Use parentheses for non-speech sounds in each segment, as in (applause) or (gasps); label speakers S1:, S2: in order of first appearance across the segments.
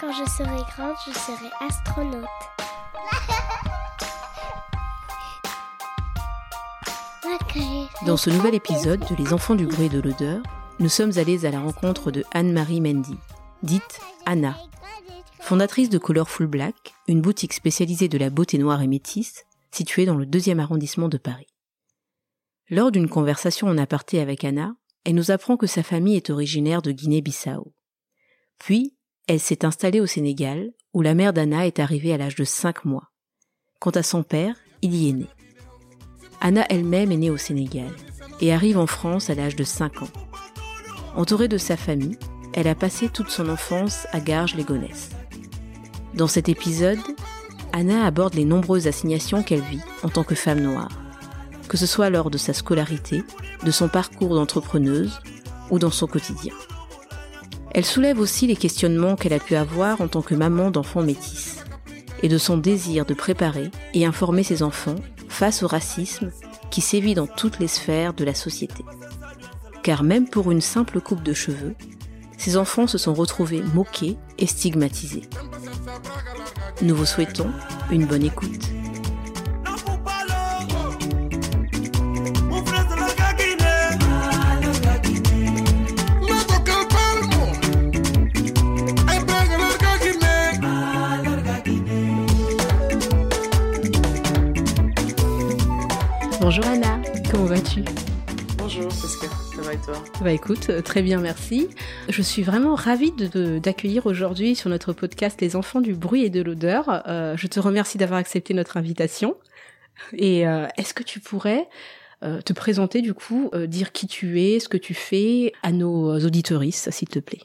S1: Quand je serai grande, je serai astronaute. (laughs)
S2: Dans ce nouvel épisode de Les enfants du bruit et de l'odeur, nous sommes allés à la rencontre de Anne-Marie Mendy, dite Anna. Fondatrice de Colorful Black, une boutique spécialisée de la beauté noire et métisse, située dans le deuxième arrondissement de Paris. Lors d'une conversation en aparté avec Anna, elle nous apprend que sa famille est originaire de Guinée-Bissau. Puis, elle s'est installée au Sénégal, où la mère d'Anna est arrivée à l'âge de 5 mois. Quant à son père, il y est né. Anna elle-même est née au Sénégal et arrive en France à l'âge de 5 ans. Entourée de sa famille, elle a passé toute son enfance à Garges-les-Gonesse. Dans cet épisode, Anna aborde les nombreuses assignations qu'elle vit en tant que femme noire, que ce soit lors de sa scolarité, de son parcours d'entrepreneuse ou dans son quotidien. Elle soulève aussi les questionnements qu'elle a pu avoir en tant que maman d'enfants métis et de son désir de préparer et informer ses enfants face au racisme qui sévit dans toutes les sphères de la société. Car même pour une simple coupe de cheveux, ces enfants se sont retrouvés moqués et stigmatisés. Nous vous souhaitons une bonne écoute. Bonjour Anna, comment vas-tu
S3: Bonjour Pascal, ça va et toi
S2: Bah écoute, euh, très bien merci. Je suis vraiment ravie d'accueillir aujourd'hui sur notre podcast Les enfants du bruit et de l'odeur. Euh, je te remercie d'avoir accepté notre invitation. Et euh, est-ce que tu pourrais te présenter du coup, dire qui tu es, ce que tu fais à nos auditoristes, s'il te plaît?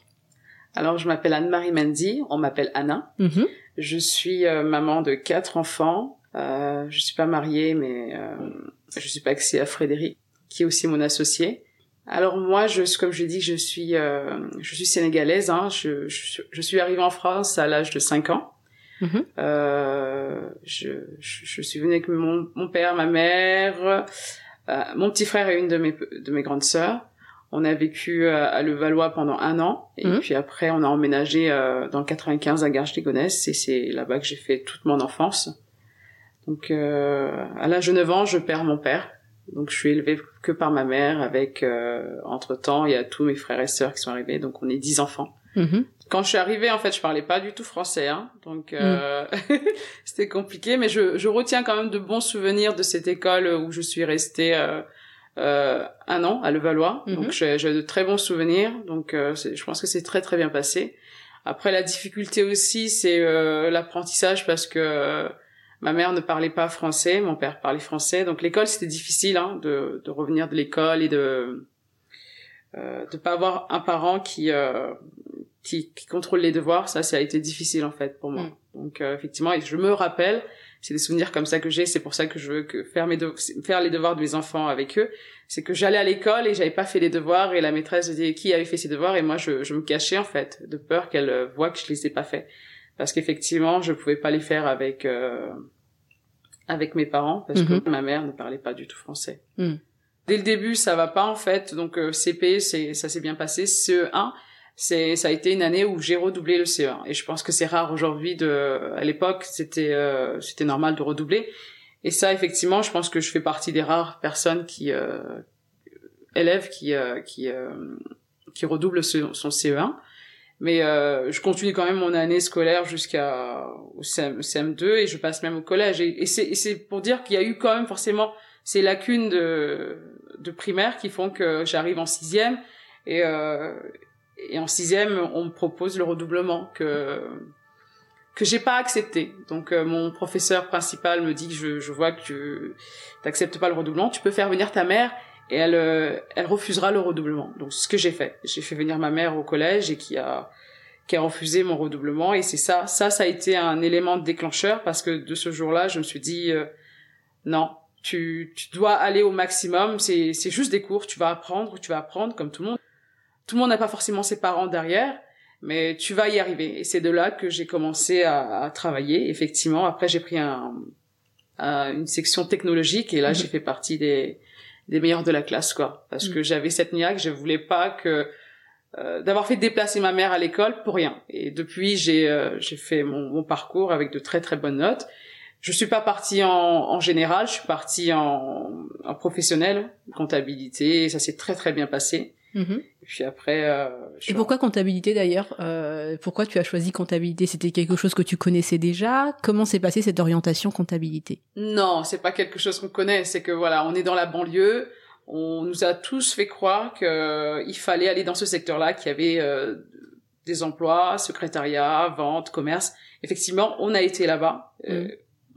S3: Alors je m'appelle Anne-Marie Mendy, on m'appelle Anna. Mhm. Je suis maman de quatre enfants. Euh, je suis pas mariée, mais je suis pas axée à Frédéric, qui est aussi mon associé. Alors moi, je, comme je dis, je suis, euh, je suis sénégalaise. Hein. Je, je, je, suis arrivée en France à l'âge de 5 ans. Mm-hmm. euh, je, je, suis venue avec mon, mon père, ma mère, euh, mon petit frère et une de mes, de mes grandes sœurs. On a vécu euh, à Levallois pendant un an et mm-hmm. puis après on a emménagé euh, dans le 95 à Garges-les-Gonesse et c'est là-bas que j'ai fait toute mon enfance. Donc euh, à l'âge de 9 ans, je perds mon père. Donc je suis élevée que par ma mère avec euh, entre-temps, il y a tous mes frères et sœurs qui sont arrivés, donc on est 10 enfants. Mm-hmm. Quand je suis arrivée, en fait, je parlais pas du tout français, hein, donc euh, mm. (laughs) c'était compliqué. Mais je, je, retiens quand même de bons souvenirs de cette école où je suis restée euh, euh un an à Levallois. Mm-hmm. Donc j'ai de très bons souvenirs. Donc euh, je pense que c'est très très bien passé. Après la difficulté aussi, c'est l'apprentissage parce que Ma mère ne parlait pas français, mon père parlait français, donc l'école c'était difficile hein, de, de, revenir de l'école et de euh, de pas avoir un parent qui, euh, qui, qui contrôle les devoirs. Ça, ça a été difficile en fait pour moi. Mm. Donc euh, effectivement, et je me rappelle, c'est des souvenirs comme ça que j'ai. C'est pour ça que je veux que faire mes faire les devoirs de mes enfants avec eux. C'est que j'allais à l'école et j'avais pas fait les devoirs et la maîtresse disait qui avait fait ses devoirs? Et moi je, je me cachais en fait de peur qu'elle voit que je les ai pas fait parce qu'effectivement je pouvais pas les faire avec euh, avec mes parents parce que mhm. ma mère ne parlait pas du tout français. Mhm. Dès le début ça va pas en fait donc euh, CP c'est ça s'est bien passé CE1 c'est ça a été une année où j'ai redoublé le CE1 et je pense que c'est rare aujourd'hui de à l'époque c'était euh, c'était normal de redoubler et ça effectivement je pense que je fais partie des rares personnes qui euh, élèves qui qui qui redoublent son CE1 mais euh, je continue quand même mon année scolaire jusqu'à au CM, 2 et je passe même au collège. Et, c'est pour dire qu'il y a eu quand même forcément ces lacunes de, de primaire qui font que j'arrive en sixième et, euh, et en sixième on me propose le redoublement que que j'ai pas accepté. Donc euh, mon professeur principal me dit je, je vois que tu n'acceptes pas le redoublement, tu peux faire venir ta mère et elle, euh, elle refusera le redoublement. Donc ce que j'ai fait, j'ai fait venir ma mère au collège et qui a qui a refusé mon redoublement et c'est ça, ça, ça a été un élément déclencheur parce que de ce jour-là, je me suis dit euh, non, tu, tu dois aller au maximum. C'est c'est juste des cours, tu vas apprendre, tu vas apprendre comme tout le monde. Tout le monde n'a pas forcément ses parents derrière, mais tu vas y arriver. Et c'est de là que j'ai commencé à, à, travailler. Effectivement, après j'ai pris un, une section technologique et là mhm. j'ai fait partie des des meilleurs de la classe quoi parce que mm. j'avais cette niaque je voulais pas que euh, d'avoir fait déplacer ma mère à l'école pour rien. Et depuis, j'ai euh, j'ai fait mon, mon, parcours avec de très très bonnes notes. Je suis pas partie en, en général, je suis partie en, en professionnel, comptabilité, et ça s'est très très bien passé. Et puis après. Euh,
S2: et pourquoi comptabilité d'ailleurs? Euh, Pourquoi tu as choisi comptabilité? C'était quelque chose que tu connaissais déjà? Comment s'est passée cette orientation comptabilité?
S3: Non, c'est pas quelque chose qu'on connaît. C'est que voilà, on est dans la banlieue. On nous a tous fait croire qu'il euh, fallait aller dans ce secteur-là, qu'il y avait euh, des emplois, secrétariat, vente, commerce. Effectivement, on a été là-bas euh, mm.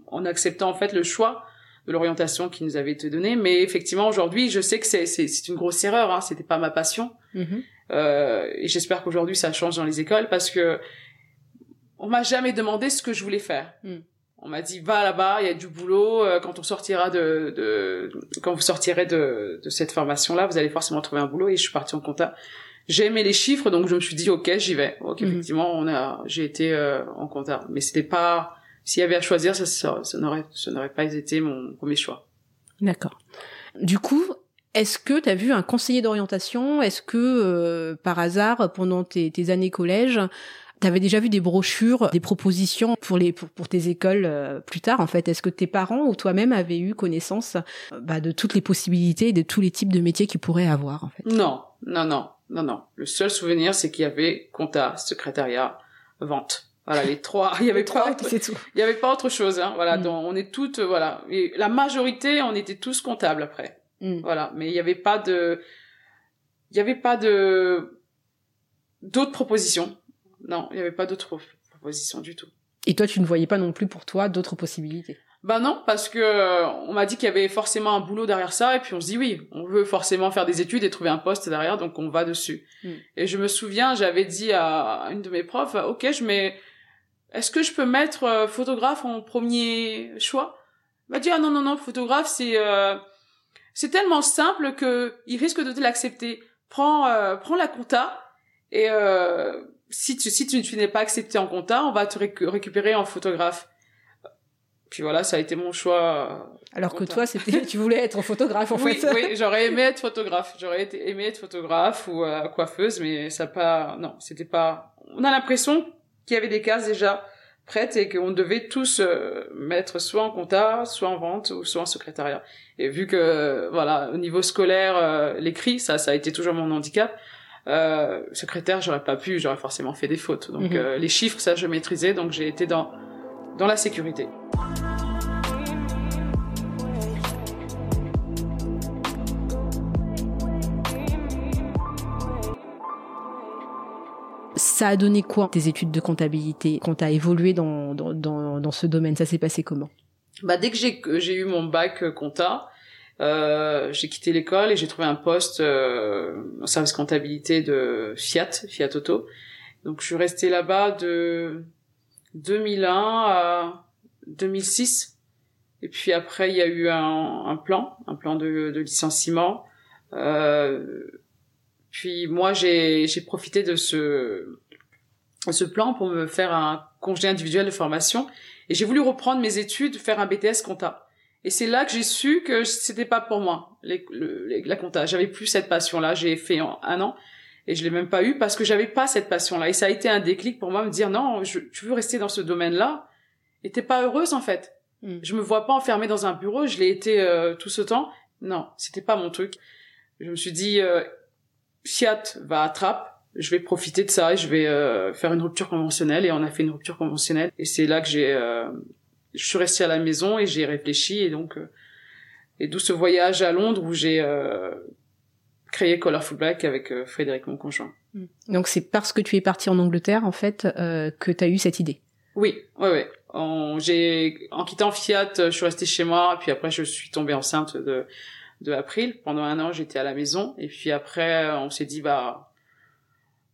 S3: en acceptant en fait le choix de l'orientation qui nous avait été donnée. Mais effectivement, aujourd'hui, je sais que c'est c'est une grosse erreur. Hein, C'était pas ma passion. Mm-hmm. Euh, et j'espère qu'aujourd'hui ça change dans les écoles parce que on m'a jamais demandé ce que je voulais faire. Mm. On m'a dit va là-bas, il y a du boulot. Euh, quand on sortira de, de quand vous sortirez de, de cette formation-là, vous allez forcément trouver un boulot. Et je suis partie en compta. J'ai aimé les chiffres, donc je me suis dit ok, j'y vais. Ok, mm-hmm. effectivement, on a, j'ai été euh, en compta, mais c'était pas s'il y avait à choisir, ça, ça, ça n'aurait, ça n'aurait pas été mon premier choix.
S2: D'accord. Du coup, est-ce que tu as vu un conseiller d'orientation? Est-ce que, euh, par hasard, pendant tes, tes années collège, tu avais déjà vu des brochures, des propositions pour les pour, pour tes écoles euh, plus tard en fait? Est-ce que tes parents ou toi-même avaient eu connaissance euh, bah, de toutes les possibilités et de tous les types de métiers qu'ils pourraient avoir en fait?
S3: Non, non, non, non, non. Le seul souvenir, c'est qu'il y avait compta, secrétariat, vente. Voilà, les trois. Il y avait trois. C'est tout. Il y avait pas autre chose. Hein. Voilà, mm. donc on est toutes, voilà. Et la majorité, on était tous comptables après. Mm. Voilà, mais il y avait pas de, il y avait pas de d'autres propositions. Non, il y avait pas d'autres propositions du tout.
S2: Et toi, tu ne voyais pas non plus pour toi d'autres possibilités?
S3: Bah non, parce que euh, on m'a dit qu'il y avait forcément un boulot derrière ça, et puis on se dit oui, on veut forcément faire des études et trouver un poste derrière, donc on va dessus. Mm. Et je me souviens, j'avais dit à une de mes profs, ok, je mets est-ce que je peux mettre euh, photographe en premier choix? Il m'a dit ah non non non photographe c'est euh, c'est tellement simple que il risque de te l'accepter. Prends euh, prends la compta et euh, si tu si tu, n'es pas accepté en compta, on va te récupérer en photographe. Puis voilà, ça a été mon choix.
S2: Alors que toi, c'était, tu voulais être photographe en
S3: fait. Oui, (laughs) j'aurais aimé être photographe. J'aurais aimé être photographe ou coiffeuse, mais ça pas, non, c'était pas. On a l'impression qu'il y avait des cases déjà prêtes et qu'on devait tous euh, mettre soit en compta, soit en vente ou soit en secrétariat. Et vu que voilà, au niveau scolaire, euh, l'écrit, ça, ça a été toujours mon handicap. Euh, secrétaire, j'aurais pas pu, j'aurais forcément fait des fautes. Donc euh, les chiffres, ça, je maîtrisais, donc j'ai été dans dans la sécurité.
S2: Ça a donné quoi tes études de comptabilité quand t'as évolué dans, dans, dans, dans, ce domaine? Ça s'est passé comment?
S3: Bah dès que j'ai j'ai eu mon bac euh, compta, euh, j'ai quitté l'école et j'ai trouvé un poste euh, au service comptabilité de Fiat, Fiat Auto. Donc je suis restée là-bas de 2001 à 2006. Et puis après il y a eu un, un plan, un plan de, de licenciement. Euh, puis moi j'ai j'ai profité de ce ce plan pour me faire un congé individuel de formation et j'ai voulu reprendre mes études, faire un BTS compta. Et c'est là que j'ai su que c'était pas pour moi les, la compta. J'avais plus cette passion-là. J'ai fait en un an et je l'ai même pas eu parce que j'avais pas cette passion-là. Et ça a été un déclic pour moi me dire non, je, tu veux rester dans ce domaine-là? Et t'es pas heureuse en fait. Mm. Je me vois pas enfermée dans un bureau. Je l'ai été euh, tout ce temps. Non, c'était pas mon truc. Je me suis dit euh, Fiat va à Trappes je vais profiter de ça et je vais euh, faire une rupture conventionnelle et on a fait une rupture conventionnelle et c'est là que j'ai euh, je suis restée à la maison et j'ai réfléchi et donc euh, et d'où ce voyage à Londres où j'ai créé Colorful Black avec Frédéric mon conjoint.
S2: Hmm. Donc c'est parce que tu es partie en Angleterre en fait que tu as eu cette idée.
S3: Oui, ouais ouais. En, j'ai en quittant Fiat, je suis restée chez moi puis après je suis tombée enceinte de de April. Pendant un an, j'étais à la maison et puis après on s'est dit bah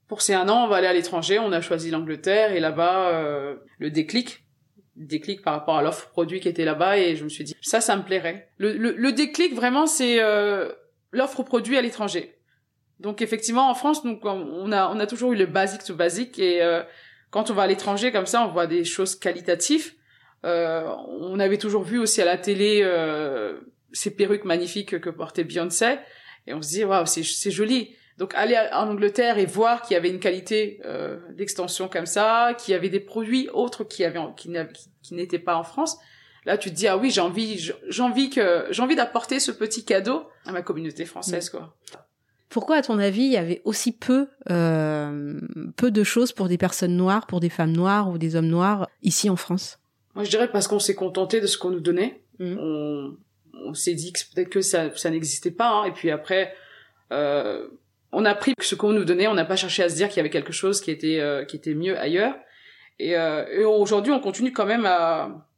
S3: pour ces un an, on va aller à l'étranger. On a choisi l'Angleterre et là-bas, euh, le déclic, le déclic par rapport à l'offre produit qui était là-bas et je me suis dit ça, ça me plairait. Le, le, déclic vraiment, c'est euh, l'offre produit à l'étranger. Donc effectivement, en France, donc on a on a toujours eu le basique to basique et euh, quand on va à l'étranger comme ça, on voit des choses qualitatives. on avait toujours vu aussi à la télé ces perruques magnifiques que portait Beyoncé et on se dit waouh, c'est joli Donc aller en Angleterre et voir qu'il y avait une qualité euh, d'extension comme ça, qu'il y avait des produits autres qui avaient qui, qui n'étaient pas en France. Là, tu te dis ah oui, j'ai envie, j'ai envie que j'ai envie d'apporter ce petit cadeau à ma communauté française, quoi.
S2: Pourquoi, à ton avis, il y avait aussi peu euh, peu de choses pour des personnes noires, pour des femmes noires ou des hommes noirs ici en France?
S3: Moi, je dirais parce qu'on s'est contenté de ce qu'on nous donnait. Mmh. On, on s'est dit que peut-être que ça, ça n'existait pas. Hein. Et puis après, euh, on a pris ce qu'on nous donnait. On n'a pas cherché à se dire qu'il y avait quelque chose qui était euh, qui était mieux ailleurs. Et, euh, et aujourd'hui, on continue quand même à,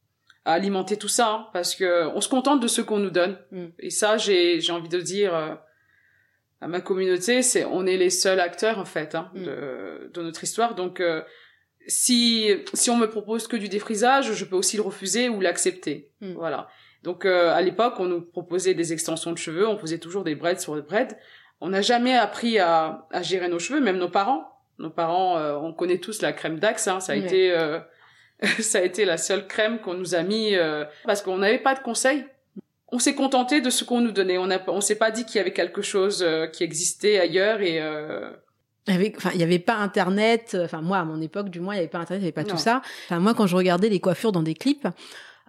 S3: à alimenter tout ça hein, parce que on se contente de ce qu'on nous donne. Mm. Et ça, j'ai j'ai envie de dire euh, à ma communauté, c'est on est les seuls acteurs en fait hein, mm. de, de notre histoire. Donc euh, si si on me propose que du défrisage, je peux aussi le refuser ou l'accepter. Mm. Voilà. Donc euh, à l'époque, on nous proposait des extensions de cheveux, on faisait toujours des braids sur des braids. On n'a jamais appris à, à, gérer nos cheveux, même nos parents. Nos parents, euh, on connaît tous la crème d'Axe, hein, ça a été euh, (laughs) ça a été la seule crème qu'on nous a mis parce qu'on n'avait pas de conseils. On s'est contenté de ce qu'on nous donnait. On a, on s'est pas dit qu'il y avait quelque chose qui existait ailleurs et
S2: enfin, il y avait pas Internet. Enfin, moi, à mon époque, du moins, il y avait pas Internet, il y avait pas tout ça. Enfin, moi, quand je regardais les coiffures dans des clips,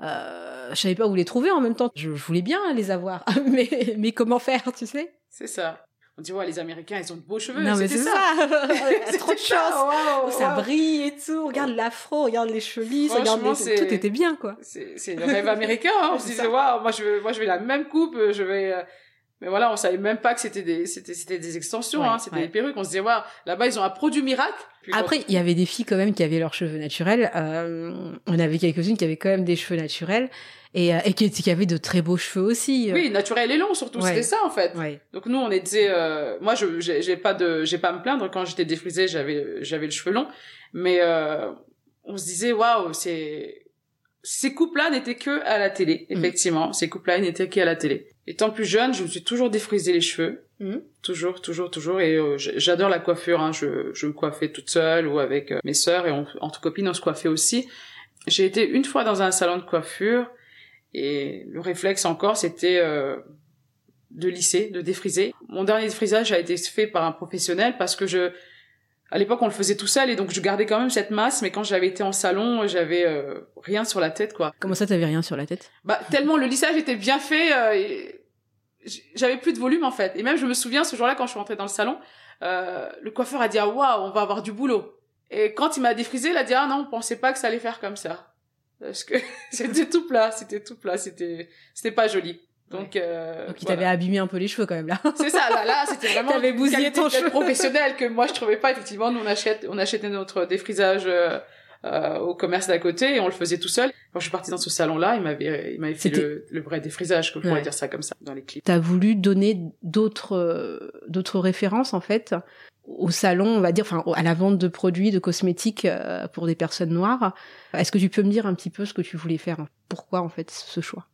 S2: euh, je savais pas où les trouver en même temps. Je, voulais bien les avoir, (laughs) mais mais comment faire, tu sais?
S3: C'est ça. On dit ouais les Américains ils ont de beaux cheveux.
S2: Non mais c'est ça. c'est (laughs) trop de chance. ça brille et tout. Regarde l'afro, regarde les cheveux lisses, regarde les... tout était bien quoi.
S3: C'est le rêve américain. Hein. On se disait waouh moi je veux moi je vais la même coupe, je vais euh, mais voilà, on savait même pas que c'était des, c'était, c'était des extensions, hein, c'était des perruques. On se disait, waouh, là-bas, ils ont un produit miracle.
S2: Après, il y avait des filles quand même qui avaient leurs cheveux naturels. Euh, on avait quelques-unes qui avaient quand même des cheveux naturels et, euh, et qui, qui avaient de très beaux cheveux aussi.
S3: Oui, naturels et longs surtout. C'était ça en fait. Donc nous, on était, euh, moi, je, j'ai, pas de, j'ai pas à me plaindre. Quand j'étais défrisée, j'avais, j'avais le cheveu long, mais euh, on se disait, waouh, c'est ces coupes-là n'étaient que à la télé, mm. effectivement. Ces coupes-là n'étaient qu'à la télé. Étant plus jeune, je me suis toujours défrisé les cheveux. Mm. Toujours, toujours, toujours. Et euh, j'adore la coiffure. Hein. Je, je me coiffais toute seule ou avec euh, mes sœurs. Et on, entre copines, on se coiffait aussi. J'ai été une fois dans un salon de coiffure. Et le réflexe encore, c'était euh, de lisser, de défriser. Mon dernier défrisage a été fait par un professionnel parce que je à l'époque on le faisait tout seul et donc je gardais quand même cette masse mais quand j'avais été en salon j'avais euh, rien sur la tête quoi.
S2: Comment ça t'avais rien sur la tête?
S3: Bah tellement le lissage était bien fait euh, j'avais plus de volume en fait. Et même je me souviens ce jour-là quand je suis rentrée dans le salon euh, le coiffeur a dit ah waouh on va avoir du boulot. Et quand il m'a défrisé il a dit ah non on pensait pas que ça allait faire comme ça. Parce que (laughs) c'était tout plat c'était tout plat c'était c'était pas joli donc, euh,
S2: Donc il t'avait abîmé un peu les cheveux quand même là. (laughs)
S3: C'est ça, là, là, c'était vraiment.
S2: T'avais bousillé ton cheveu
S3: professionnel que moi je trouvais pas. Effectivement, nous on achète, on achetait notre défrisage euh, euh, au commerce d'à côté et on le faisait tout seul. Quand je suis partie dans ce salon-là, il m'avait, il m'avait fait le, le, vrai défrisage, que je pourrais dire ça comme ça dans les clips.
S2: T'as voulu donner d'autres, euh, d'autres références en fait au salon, on va dire, enfin, à la vente de produits, de cosmétiques euh, pour des personnes noires. Est-ce que tu peux me dire un petit peu ce que tu voulais faire? Pourquoi en fait ce choix?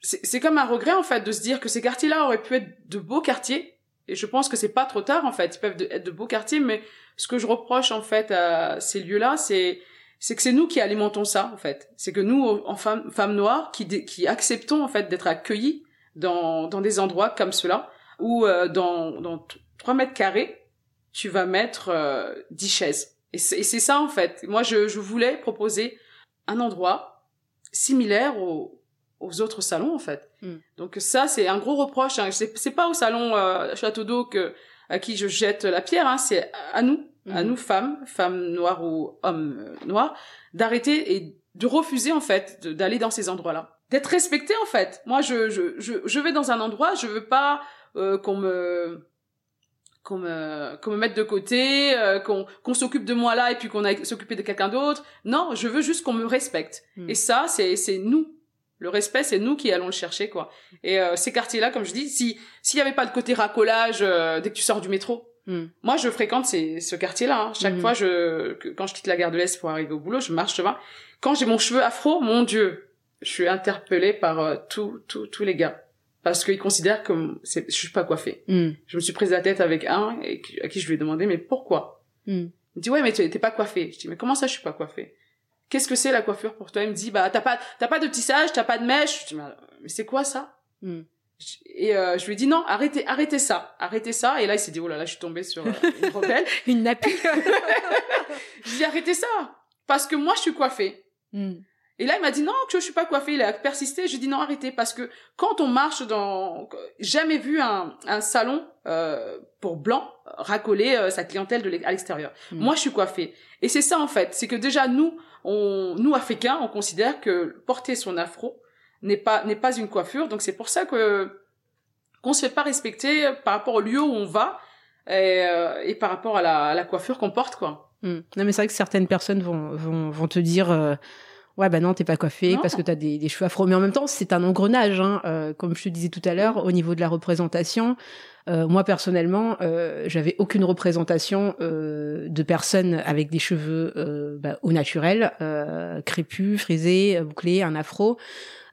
S3: C'est comme un regret en fait de se dire que ces quartiers-là auraient pu être de beaux quartiers. Et je pense que c'est pas trop tard en fait. Ils peuvent être de beaux quartiers mais ce que je reproche en fait à ces lieux-là c'est c'est que c'est nous qui alimentons ça en fait. C'est que nous en femmes noires qui qui acceptons en fait d'être accueillis dans dans des endroits comme cela où euh, dans dans 3 mètres carrés tu vas mettre euh, 10 chaises. Et c'est ça en fait. Moi je je voulais proposer un endroit similaire au aux autres salons en fait. Hmm. Donc ça c'est un gros reproche. Hein. C'est pas au salon euh, Château d'eau que à qui je jette la pierre. Hein. C'est à nous, à hmm. nous femmes, femmes noires ou hommes euh, noirs, d'arrêter et de refuser en fait d'aller dans ces endroits-là, d'être respecté en fait. Moi je, je je je vais dans un endroit, je veux pas euh, qu'on me qu'on me qu'on me mette de côté, euh, qu'on qu'on s'occupe de moi là et puis qu'on aille s'occuper de quelqu'un d'autre. Non, je veux juste qu'on me respecte. Hmm. Et ça c'est c'est nous le respect, c'est nous qui allons le chercher, quoi. Et euh, ces quartiers-là, comme je dis, si s'il y avait pas de côté racolage euh, dès que tu sors du métro, hmm. moi je fréquente ces, ce quartier-là. Hein. Chaque hmm. fois, je quand je quitte la gare de l'Est pour arriver au boulot, je marche devant. Quand j'ai mon cheveu afro, mon Dieu, je suis interpellée par euh, tous tous les gars parce qu'ils considèrent que je suis pas coiffée. Hmm. Je me suis prise la tête avec un et à qui je lui ai demandé mais pourquoi? Il me dit ouais mais tu t'es pas coiffée. Je dis mais comment ça je suis pas coiffée? Qu'est-ce que c'est la coiffure pour toi? Il me dit, bah t'as pas, t'as pas de tissage, t'as pas de mèche. Je dis, mais c'est quoi ça?
S2: Hmm.
S3: Et euh, je lui ai dit non, arrêtez, arrêtez ça, arrêtez ça. Et là, il s'est dit oh là là, je suis tombée sur euh, une rebelle, (laughs)
S2: une nappie. (laughs)
S3: je lui ai dit arrêtez ça, parce que moi, je suis coiffée. Hmm. Et là, il m'a dit non, que je suis pas coiffée. Il a persisté. Je lui ai dit non, arrêtez, parce que quand on marche dans, jamais vu un, un salon euh, pour blanc racoler euh, sa clientèle de à l'extérieur. Hmm. Moi, je suis coiffée. Et c'est ça en fait, c'est que déjà nous, on, nous africains, on considère que porter son afro n'est pas n'est pas une coiffure. Donc c'est pour ça que qu'on se fait pas respecter par rapport au lieu où on va et, euh, et par rapport à la, à la coiffure qu'on porte quoi.
S2: Hmm. Non mais c'est vrai que certaines personnes vont vont, vont te dire euh, ouais bah non t'es pas coiffé parce que t'as des, des cheveux afro. Mais en même temps c'est un engrenage hein, euh, comme je te disais tout à l'heure au niveau de la représentation euh, moi personnellement, euh, j'avais aucune représentation euh, de personnes avec des cheveux euh, bah, au naturel, crépus, frisés, bouclés, un afro.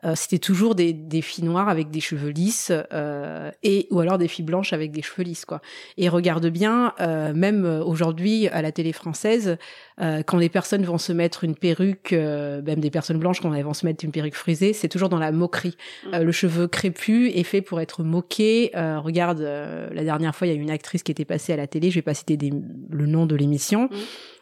S2: Euh, c'était toujours des, des, filles noires avec des cheveux lisses euh, et ou alors des filles blanches avec des cheveux lisses quoi. Et regarde bien, euh, même aujourd'hui à la télé française, quand les personnes vont se mettre une perruque, même des personnes blanches quand elles vont se mettre une perruque frisée, c'est toujours dans la moquerie. Mm. le cheveu crépus est fait pour être moqué. regarde, la dernière fois il y a une actrice qui était passée à la télé, je vais pas citer le nom de l'émission.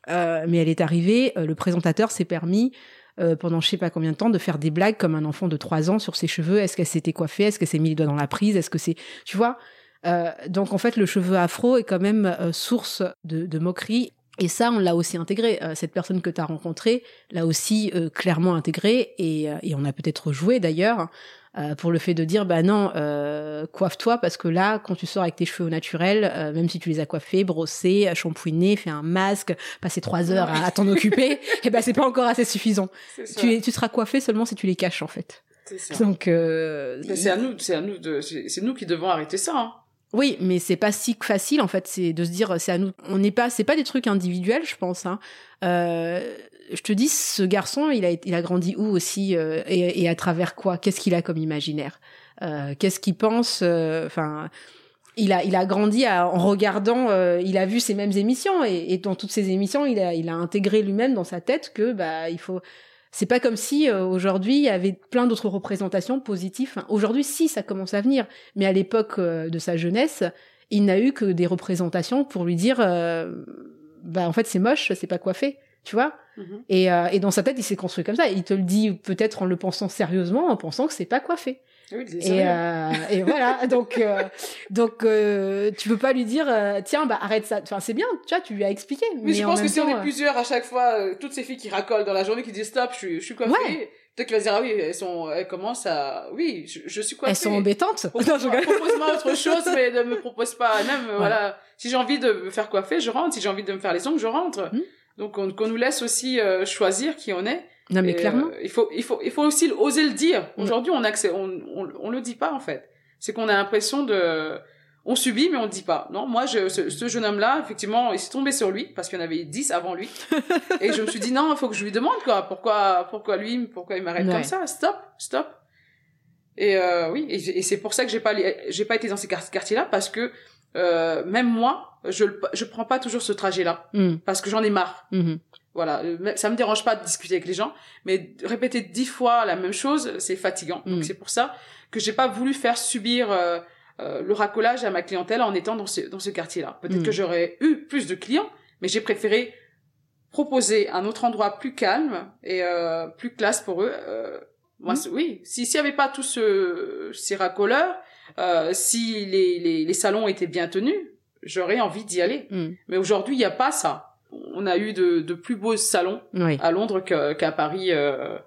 S2: Mm. mais elle est arrivée, le présentateur s'est permis euh, pendant je sais pas combien de temps de faire des blagues comme un enfant de 3 ans sur ses cheveux. Est-ce qu'elle s'était coiffée? Est-ce qu'elle s'est mis les doigts dans la prise? Est-ce que c'est, tu vois euh, Donc en fait, le cheveu afro est quand même euh, source de, de, moquerie. Et ça, on l'a aussi intégré. cette personne que tu as rencontrée l'a aussi clairement intégré et, et on a peut-être joué d'ailleurs euh, pour le fait de dire bah non euh, coiffe-toi parce que là quand tu sors avec tes cheveux au naturel euh, même si tu les as coiffés brossés shampouinés fait un masque passer trois heures à, t'en occuper et (laughs) eh ben c'est pas encore assez suffisant tu tu seras coiffé seulement si tu les caches en fait donc
S3: c'est à nous c'est à nous de c'est nous qui devons arrêter ça hein.
S2: Oui, mais c'est pas si facile en fait. C'est de se dire, c'est à nous. On n'est pas, c'est pas des trucs individuels, je pense. Hein. Euh, je te dis, ce garçon, il a, il a grandi où aussi euh, et, et, à travers quoi? Qu'est-ce qu'il a comme imaginaire? Euh, Qu'est-ce qu'il pense euh, Enfin, il a, il a grandi à, en regardant. il a vu ces mêmes émissions et, et, dans toutes ces émissions, il a, il a intégré lui-même dans sa tête que bah il faut. C'est pas comme si aujourd'hui il y avait plein d'autres représentations positives. Aujourd'hui, si ça commence à venir, mais à l'époque de sa jeunesse, il n'a eu que des représentations pour lui dire, bah en fait c'est moche, c'est pas coiffé tu vois mhm. et, euh, et dans sa tête il s'est construit comme ça. Il te le dit peut-être en le pensant sérieusement en pensant que c'est pas coiffé.
S3: Oui, et, euh,
S2: et (laughs) voilà. Donc euh, donc euh, tu peux pas lui dire euh, tiens bah arrête ça. Enfin c'est bien tu vois tu lui as expliqué.
S3: Mais, je pense que si on est plusieurs à chaque fois toutes ces filles qui racolent dans la journée qui disent stop je suis je suis coiffée. Peut-être qu'il va dire ah oui elles sont elles commencent à oui je, je suis coiffée
S2: elles sont embêtantes. (laughs)
S3: propose-moi autre chose mais ne me propose pas. Même voilà. Si j'ai envie de me faire coiffer je rentre. Si j'ai envie de me faire les ongles je rentre. Hmm. Donc on, qu'on nous laisse aussi euh, choisir qui on est.
S2: Non mais clairement.
S3: Euh, il faut il faut il faut aussi oser le dire. Aujourd'hui on accès, on, on on le dit pas en fait. C'est qu'on a l'impression de on subit mais on ne dit pas. Non, moi je ce, jeune homme là, effectivement, il s'est tombé sur lui parce qu'il y en avait dix avant lui. (laughs) et je me suis dit non, il faut que je lui demande quoi, pourquoi pourquoi lui, pourquoi il m'arrête comme ça? Stop, stop. Et euh, oui, et, c'est pour ça que j'ai pas j'ai pas été dans ces quartiers là parce que euh, même moi, je je prends pas toujours ce trajet-là mm. parce que j'en ai marre. Mm-hmm. Voilà, euh, ça me dérange pas de discuter avec les gens, mais répéter dix fois la même chose, c'est fatigant. Donc mm. c'est pour ça que j'ai pas voulu faire subir euh, le racolage à ma clientèle en étant dans ce dans ce quartier-là. Peut-être mm. que j'aurais eu plus de clients, mais j'ai préféré proposer un autre endroit plus calme et plus classe pour eux. moi, oui, si s'il y avait pas tous ce, ces racoleurs, euh, si les, les, les, salons étaient bien tenus, j'aurais envie d'y aller. Hmm. Mais aujourd'hui, il n'y a pas ça. On a eu de, de plus beaux salons à Londres qu'à Paris. Euh...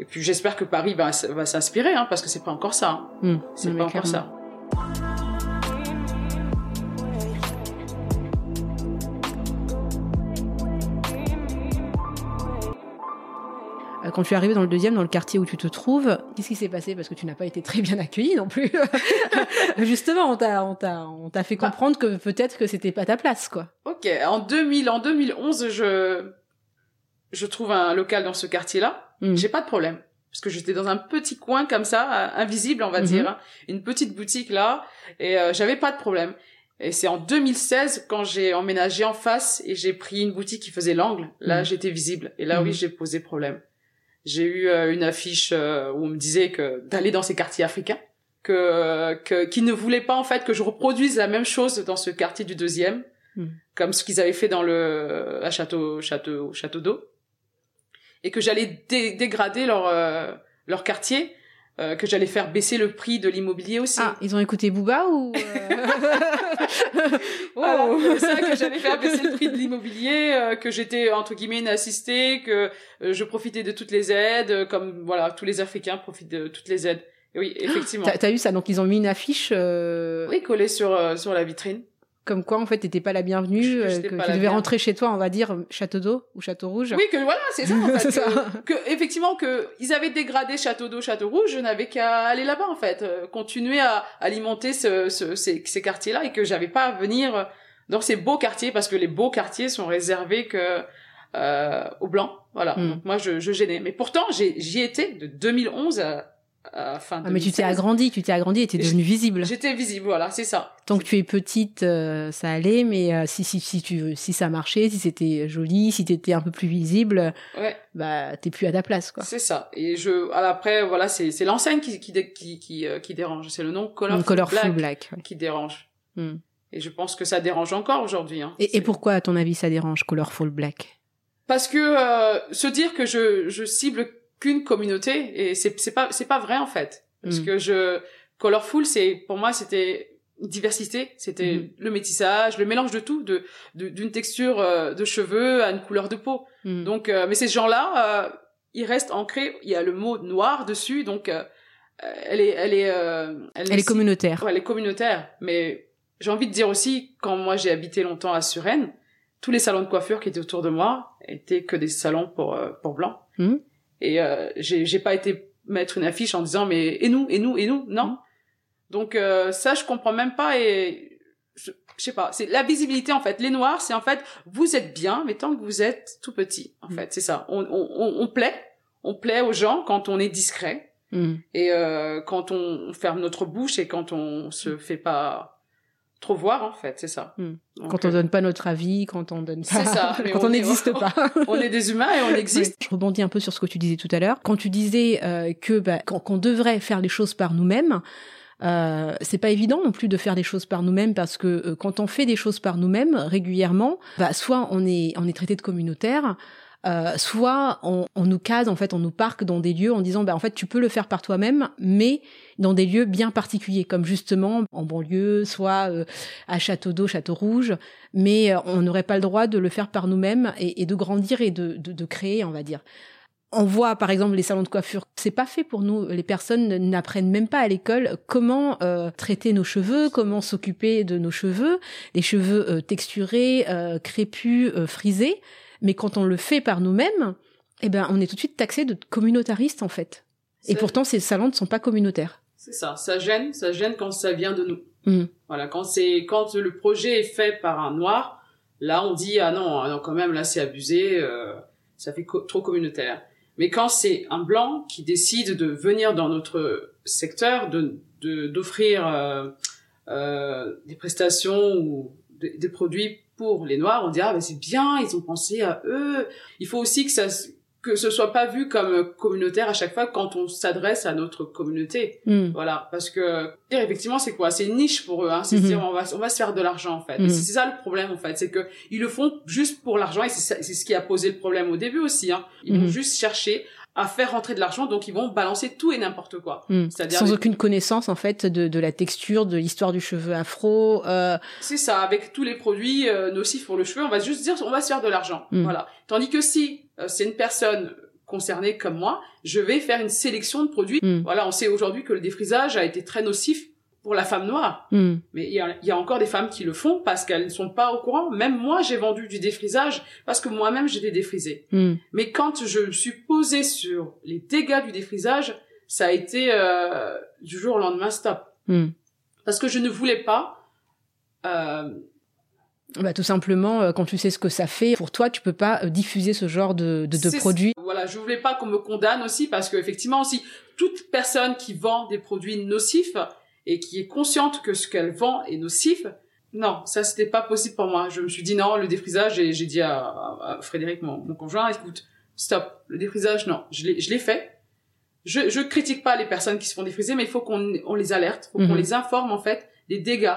S3: Et puis j'espère que Paris va, va s'inspirer, hein, parce que c'est pas encore ça. Hein. Hmm. C'est pas encore ça.
S2: Quand tu es arrivé dans le deuxième, dans le quartier où tu te trouves, qu'est-ce qui s'est passé? Parce que tu n'as pas été très bien accueilli non plus. (laughs) Justement, on t'a, on t'a, on t'a fait bah. comprendre que peut-être que c'était pas ta place, quoi.
S3: Ok, en 2000, en 2011, je, je trouve un local dans ce quartier-là. Hmm. J'ai pas de problème. Parce que j'étais dans un petit coin comme ça, invisible, on va mhm. dire, hein. une petite boutique là, et euh, j'avais pas de problème. Et c'est en 2016 quand j'ai emménagé en face et j'ai pris une boutique qui faisait l'angle. Là, mhm. j'étais visible. Et là, oui, j'ai posé problème. J'ai eu euh, une affiche euh, où on me disait que d'aller dans ces quartiers africains, que, que qui ne voulaient pas en fait que je reproduise la même chose dans ce quartier du deuxième, hmm. comme ce qu'ils avaient fait dans le à Château Château Château d'eau, et que j'allais dégrader leur euh, leur quartier euh, que j'allais faire baisser le prix de l'immobilier aussi.
S2: Ah, ils ont écouté Booba ou euh... (laughs)
S3: oh. C'est ça que j'allais faire baisser le prix de l'immobilier, euh, que j'étais entre guillemets une assistée, que euh, je profitais de toutes les aides, comme voilà tous les Africains profitent de toutes les aides. oui, effectivement. (gasps)
S2: T'as as eu ça donc ils ont mis une affiche.
S3: Oui, collée sur sur la vitrine
S2: comme quoi en fait t'étais pas la bienvenue, euh, que tu devais rentrer chez toi, on va dire Château d'eau ou Château Rouge.
S3: Oui, que voilà, c'est ça. En (laughs) fait, que, que, effectivement que ils avaient dégradé Château d'eau, Château Rouge, je n'avais qu'à aller là-bas en fait, euh, continuer à alimenter ce, ce, ces, ces quartiers-là et que j'avais pas à venir dans ces beaux quartiers parce que les beaux quartiers sont réservés que euh, aux blancs. Voilà. Hmm. Donc moi je, je gênais, mais pourtant j'y étais de 2011 à
S2: ah, mais tu t'es agrandi, tu t'es agrandi et t'es devenue visible.
S3: J'étais visible, voilà, c'est ça.
S2: Tant que tu es petite, euh, ça allait, mais euh, si si si tu si ça marchait, si c'était joli, si t'étais un peu plus visible, ouais. bah t'es plus à ta place, quoi.
S3: C'est ça. Et je, après, voilà, c'est c'est l'enseigne qui qui qui qui, euh, qui dérange. C'est le nom Colorful,
S2: Colorful Black,
S3: qui dérange. Hmm. Et je pense que ça dérange encore aujourd'hui. Hein.
S2: Et, et pourquoi, à ton avis, ça dérange Colorful Black?
S3: Parce que se dire que je je cible qu'une communauté et c'est c'est pas c'est pas vrai en fait. Parce mm. que je colorful c'est pour moi c'était diversité. C'était mm. le métissage le mélange de tout de d'une texture euh, de cheveux à une couleur de peau. Mm. donc euh, mais ces gens là euh, ils restent ancrés. Il y a le mot noir dessus donc elle est elle est elle,
S2: elle est, communautaire.
S3: Ouais, elle est communautaire. Mais j'ai envie de dire aussi quand moi j'ai habité longtemps à Suresnes tous les salons de coiffure qui étaient autour de moi étaient que des salons pour pour blancs et euh, j'ai pas été mettre une affiche en disant mais et nous et nous et nous non. Donc euh, ça je comprends même pas et je, sais pas, c'est la visibilité en fait. Les noirs, c'est en fait vous êtes bien mais tant que vous êtes tout petit en mm. fait, c'est ça. On, on, on plaît, on plaît aux gens quand on est discret. Mm. Et euh, quand on ferme notre bouche et quand on se fait pas trop voir en fait, c'est ça. Hmm.
S2: quand on donne pas notre avis, quand on donne pas, ça, (laughs) quand on n'existe pas. (laughs)
S3: on est des humains et on existe.
S2: Je rebondis un peu sur ce que tu disais tout à l'heure. Quand tu disais euh, que bah, qu'on devrait faire les choses par nous-mêmes, euh, c'est pas évident non plus de faire des choses par nous-mêmes parce que euh, quand on fait des choses par nous-mêmes régulièrement, bah, soit on est on est traité de communautaire, euh, soit on, on, nous case, en fait, on nous parque dans des lieux en disant, bah, en fait, tu peux le faire par toi-même, mais dans des lieux bien particuliers, comme justement en banlieue, soit euh, à Château d'eau, Château Rouge, mais euh, on n'aurait pas le droit de le faire par nous-mêmes et, et, de grandir et de, de, de créer, on va dire on voit par exemple les salons de coiffure, c'est pas fait pour nous. Les personnes n'apprennent même pas à l'école comment euh, traiter nos cheveux, comment s'occuper de nos cheveux, les cheveux texturés, crépus, frisés. Mais quand on le fait par nous-mêmes, eh ben, on est tout de suite taxé de communautariste, en fait. Et pourtant, ces salons ne sont pas communautaires.
S3: C'est ça. Ça gêne, ça gêne quand ça vient de nous. Mm. Voilà. Quand c'est, quand le projet est fait par un noir, là, on dit, ah non, ah non quand même, là, c'est abusé, euh, ça fait trop communautaire. Mais quand c'est un blanc qui décide de venir dans notre secteur, de, d'offrir euh, euh, des prestations ou des produits pour les noirs, on dit ah ben c'est bien, ils ont pensé à eux. Il faut aussi que ça que ce soit pas vu comme communautaire à chaque fois quand on s'adresse à notre communauté. Hmm. Voilà, parce que effectivement c'est quoi? C'est une niche pour eux. Hein. C'est hmm. dire on va on va se faire de l'argent en fait. Hmm. C'est ça le problème en fait, c'est que ils le font juste pour l'argent et c'est ce qui a posé le problème au début aussi. Hein. Ils vont juste chercher à faire rentrer de l'argent, donc ils vont balancer tout et n'importe quoi.
S2: Hmm. C'est-à-dire sans aucune connaissance en fait de, de la texture, de l'histoire du cheveu afro. Euh...
S3: C'est ça, avec tous les produits euh, nocifs pour le cheveu, on va juste dire on va se faire de l'argent, hmm. voilà. Tandis que si euh, c'est une personne concernée comme moi, je vais faire une sélection de produits. Hmm. Voilà, on sait aujourd'hui que le défrisage a été très nocif pour la femme noire. Hmm. Mais il y a, y a, encore des femmes qui le font parce qu'elles ne sont pas au courant. Même moi, j'ai vendu du défrisage parce que moi-même, j'étais défrisée. Hmm. Mais quand je me suis posée sur les dégâts du défrisage, ça a été euh, du jour au lendemain stop. Hmm. Parce que je ne voulais pas... Euh,
S2: bah, tout simplement, euh, quand tu sais ce que ça fait, pour toi, tu peux pas euh, diffuser ce genre de, de, de produits.
S3: Voilà, je voulais pas qu'on me condamne aussi parce que effectivement aussi, toute personne qui vend des produits nocifs, et qui est consciente que ce qu'elle vend est nocif, non, ça c'était pas possible pour moi. Je me suis dit non, le défrisage, et j'ai dit à, Frédéric, mon, conjoint, écoute, stop, le défrisage, non, je l'ai, fait. je je critique pas les personnes qui se font défriser, mais il faut qu'on on les alerte, faut qu'on
S2: Mhm.
S3: les informe en fait des dégâts,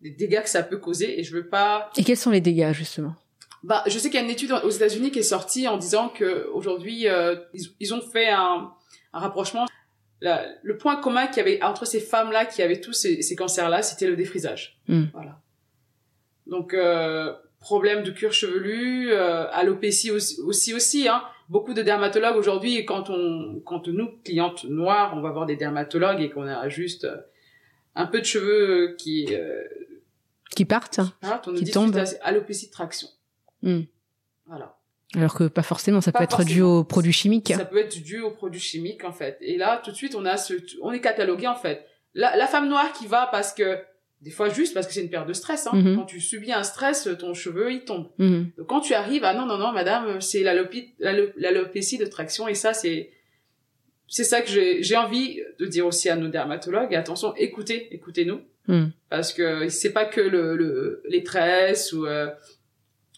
S3: des dégâts que ça peut causer. Et je veux pas.
S2: Et quels sont les dégâts justement?
S3: Bah, je sais qu'il y a une étude aux États-Unis qui est sortie en disant que aujourd'hui euh, ils, ils ont fait un, un rapprochement. La- le point commun qu'il y avait entre ces femmes-là qui avaient tous ces, ces cancers-là, c'était le défrisage.
S2: Mm.
S3: Voilà. Donc euh, problème de cuir chevelu, euh, alopécie aussi aussi, aussi hein. Beaucoup de dermatologues aujourd'hui, quand on, quand nous clientes noires, on va voir des dermatologues et qu'on a juste euh, un peu de cheveux qui, euh,
S2: Qui partent
S3: partent, on nous
S2: Qui
S3: dit
S2: tombent.
S3: alopécie de traction.
S2: Hmm.
S3: Voilà.
S2: Alors que pas forcément, ça
S3: Pas
S2: peut être dû aux produits chimiques.
S3: Ça peut être dû aux produits chimiques en fait. Et là, tout de suite, on a ce, on est catalogué en fait. La, la femme noire qui va parce que des fois juste parce que c'est une période de stress. Hein.
S2: Mhm.
S3: Quand tu subis un stress, ton cheveu il tombe.
S2: Mhm.
S3: Donc quand tu arrives, ah non non non, madame, c'est l'alopécie de traction et ça c'est c'est ça que j'ai j'ai envie de dire aussi à nos dermatologues. Attention, écoutez, écoutez-nous
S2: Mhm.
S3: parce que c'est pas que le, le les tresses ou euh,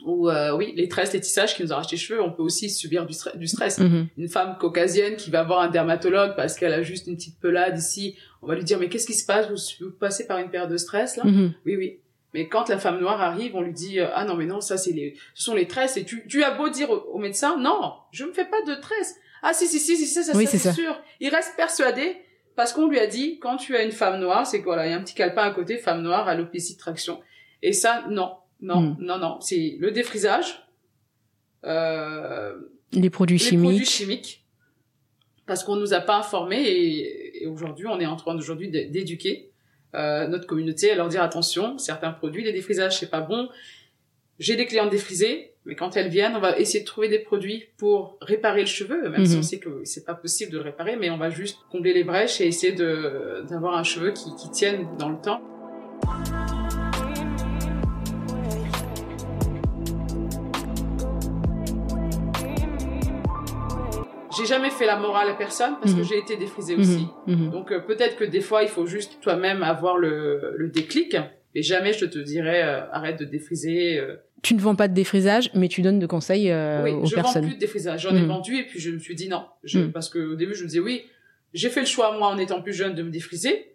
S3: ou euh, oui les tresses les tissages qui nous arrachent les cheveux on peut aussi subir du, du stress.
S2: Mhm.
S3: une femme caucasienne qui va voir un dermatologue parce qu'elle a juste une petite pelade ici on va lui dire mais qu'est-ce qui se passe? Vous, vous passez par une période de stress là?
S2: Mhm.
S3: oui oui. Mais quand la femme noire arrive on lui dit euh, ah non mais non ça c'est les ce sont les tresses et tu tu as beau dire au, au médecin non je me fais pas de tresses ah si si si si ça, ça,
S2: Oui,
S3: ça,
S2: c'est
S3: sûr il reste persuadé parce qu'on lui a dit quand tu as une femme noire c'est que voilà il y a un petit calepin à côté femme noire alopécie de traction et ça non non
S2: Mm.
S3: non non c'est le défrisage euh,
S2: Les produits
S3: les
S2: chimiques.
S3: produits chimiques parce qu'on nous a pas informés et, et aujourd'hui on est en train d'éduquer euh, notre communauté à leur dire attention certains produits les défrisages c'est pas bon j'ai des clientes défrisées mais quand elles viennent on va essayer de trouver des produits pour réparer le cheveu même si
S2: Mhm.
S3: on sait que c'est pas possible de le réparer mais on va juste combler les brèches et essayer de d'avoir un cheveu qui, qui tienne dans le temps j'ai jamais fait la morale à personne parce que
S2: Mhm.
S3: j'ai été défrisée aussi
S2: Mhm. Mhm.
S3: donc euh, peut-être que des fois il faut juste toi-même avoir le, le déclic, mais jamais je te dirais euh, arrête de défriser. euh.
S2: Tu ne vends pas de défrisage, mais tu donnes de conseils
S3: oui,
S2: aux
S3: je vends
S2: personnes.
S3: plus de défrisage. J'en ai vendu et puis je me suis dit non, je, parce que au début je me disais oui, j'ai fait le choix moi en étant plus jeune de me défriser.